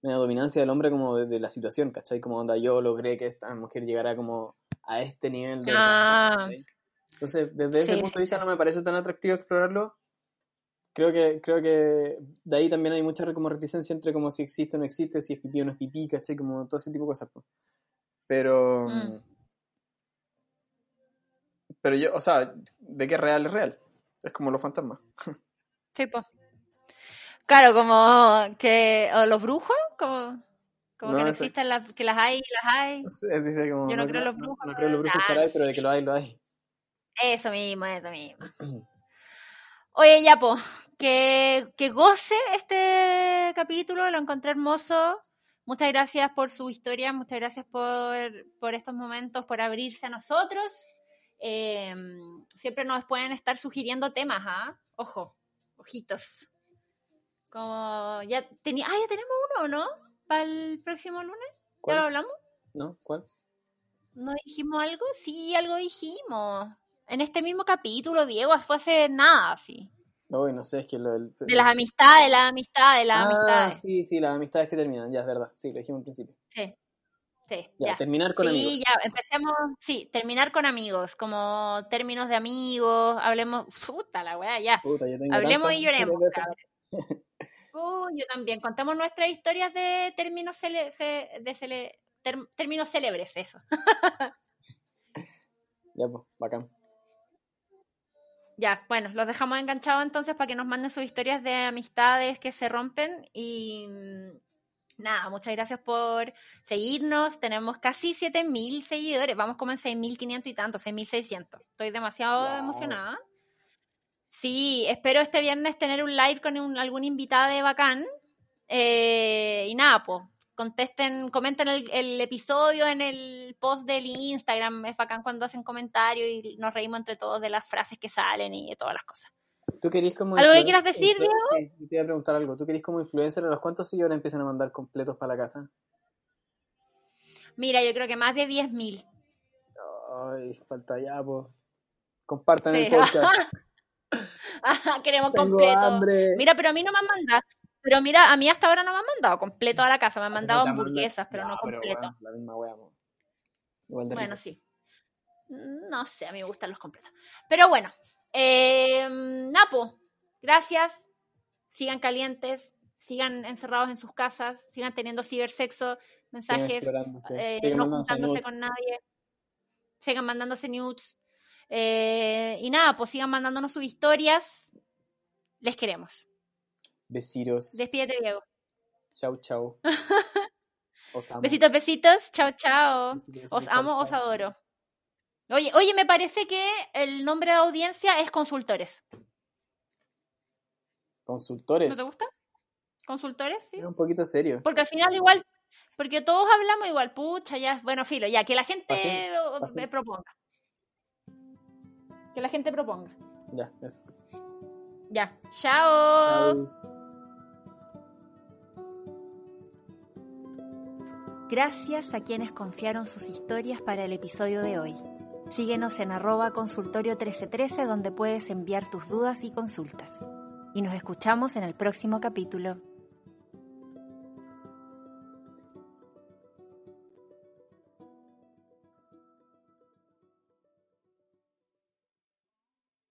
la dominancia del hombre como de, la situación, ¿cachai? Como onda yo logré que esta mujer llegara como a este nivel de... Ah. Entonces, desde ese punto de vista no me parece tan atractivo explorarlo. Creo que, creo que de ahí también hay mucha como reticencia entre como si existe o no existe, si es pipí o no es pipí, ¿cachai? Como todo ese tipo de cosas. Pero... Mm. Pero yo, o sea, de qué real es real. Es como los fantasmas. Sí, pues. Claro, como que o los brujos, como, como que no existen las, que las hay, las hay. Dice como, Yo no, creo en los brujos. No, creo en los brujos pero de que lo hay, lo hay. Eso mismo, eso mismo. Oye, Yapo, que, que goce este capítulo, lo encontré hermoso. Muchas gracias por su historia, muchas gracias por, por estos momentos, por abrirse a nosotros. Eh, siempre nos pueden estar sugiriendo temas, ¿ah? Ojo, ojitos. Como ya tenía, ah, ya tenemos uno, ¿no? Para el próximo lunes. ¿Ya lo hablamos? No, ¿cuál? ¿No dijimos algo? Sí, algo dijimos. En este mismo capítulo, Diego, fue hace nada, sí. Uy, no sé, es que lo del... De las amistades, las amistades, las ah, amistades. sí, sí, las amistades que terminan, ya es verdad, sí, lo dijimos al principio. Sí. Ya, terminar con amigos. Sí, ya, empecemos, sí, terminar con amigos, como términos de amigos, hablemos, puta la weá, ya. Puta, yo tengo Hablemos y lloremos. yo también. Contamos nuestras historias de términos, de términos célebres, eso. ya, pues, bacán. Ya, bueno, los dejamos enganchados entonces para que nos manden sus historias de amistades que se rompen y mm, nada, muchas gracias por seguirnos. Tenemos casi 7000 seguidores, vamos como en 6500 y tanto, 6600. Estoy demasiado emocionada. Sí, espero este viernes tener un live con algún invitado de bacán. Eh, y nada, pues, contesten, comenten el, episodio en el post del Instagram. Es bacán cuando hacen comentarios y nos reímos entre todos de las frases que salen y de todas las cosas. ¿Tú querís como ¿Algo que quieras decir, Diego? Sí, te iba a preguntar algo. ¿Tú querís como influencer a los cuántos seguidores empiezan a mandar completos para la casa? Mira, yo creo que más de 10.000. Ay, falta ya, pues. Compartan el podcast. Queremos completo. Mira, pero a mí no me han mandado. Pero mira, a mí hasta ahora no me han mandado completo a la casa. Me han mandado hamburguesas, pero no, completo. bueno, sí. No sé, a mí me gustan los completos. Pero bueno, eh, Napo, gracias. Sigan calientes, sigan encerrados en sus casas, sigan teniendo cibersexo, mensajes, eh, no juntándose con nadie, sigan mandándose nudes. Eh, y nada, pues sigan mandándonos sus historias. Les queremos. Besitos. Despídete, Diego. Chau, chau. Os amo. Besitos, besitos. Chao, chao. os amo, os adoro. Oye, oye, me parece que el nombre de audiencia es consultores. ¿Consultores? ¿No te gusta? ¿Consultores? Sí. Es un poquito serio. Porque al final igual, porque todos hablamos igual, pucha, ya, bueno, filo, ya, que la gente me proponga. Que la gente proponga. Ya, eso. Ya. Chao. Gracias a quienes confiaron sus historias para el episodio de hoy. Síguenos en arroba consultorio 1313 donde puedes enviar tus dudas y consultas. Y nos escuchamos en el próximo capítulo.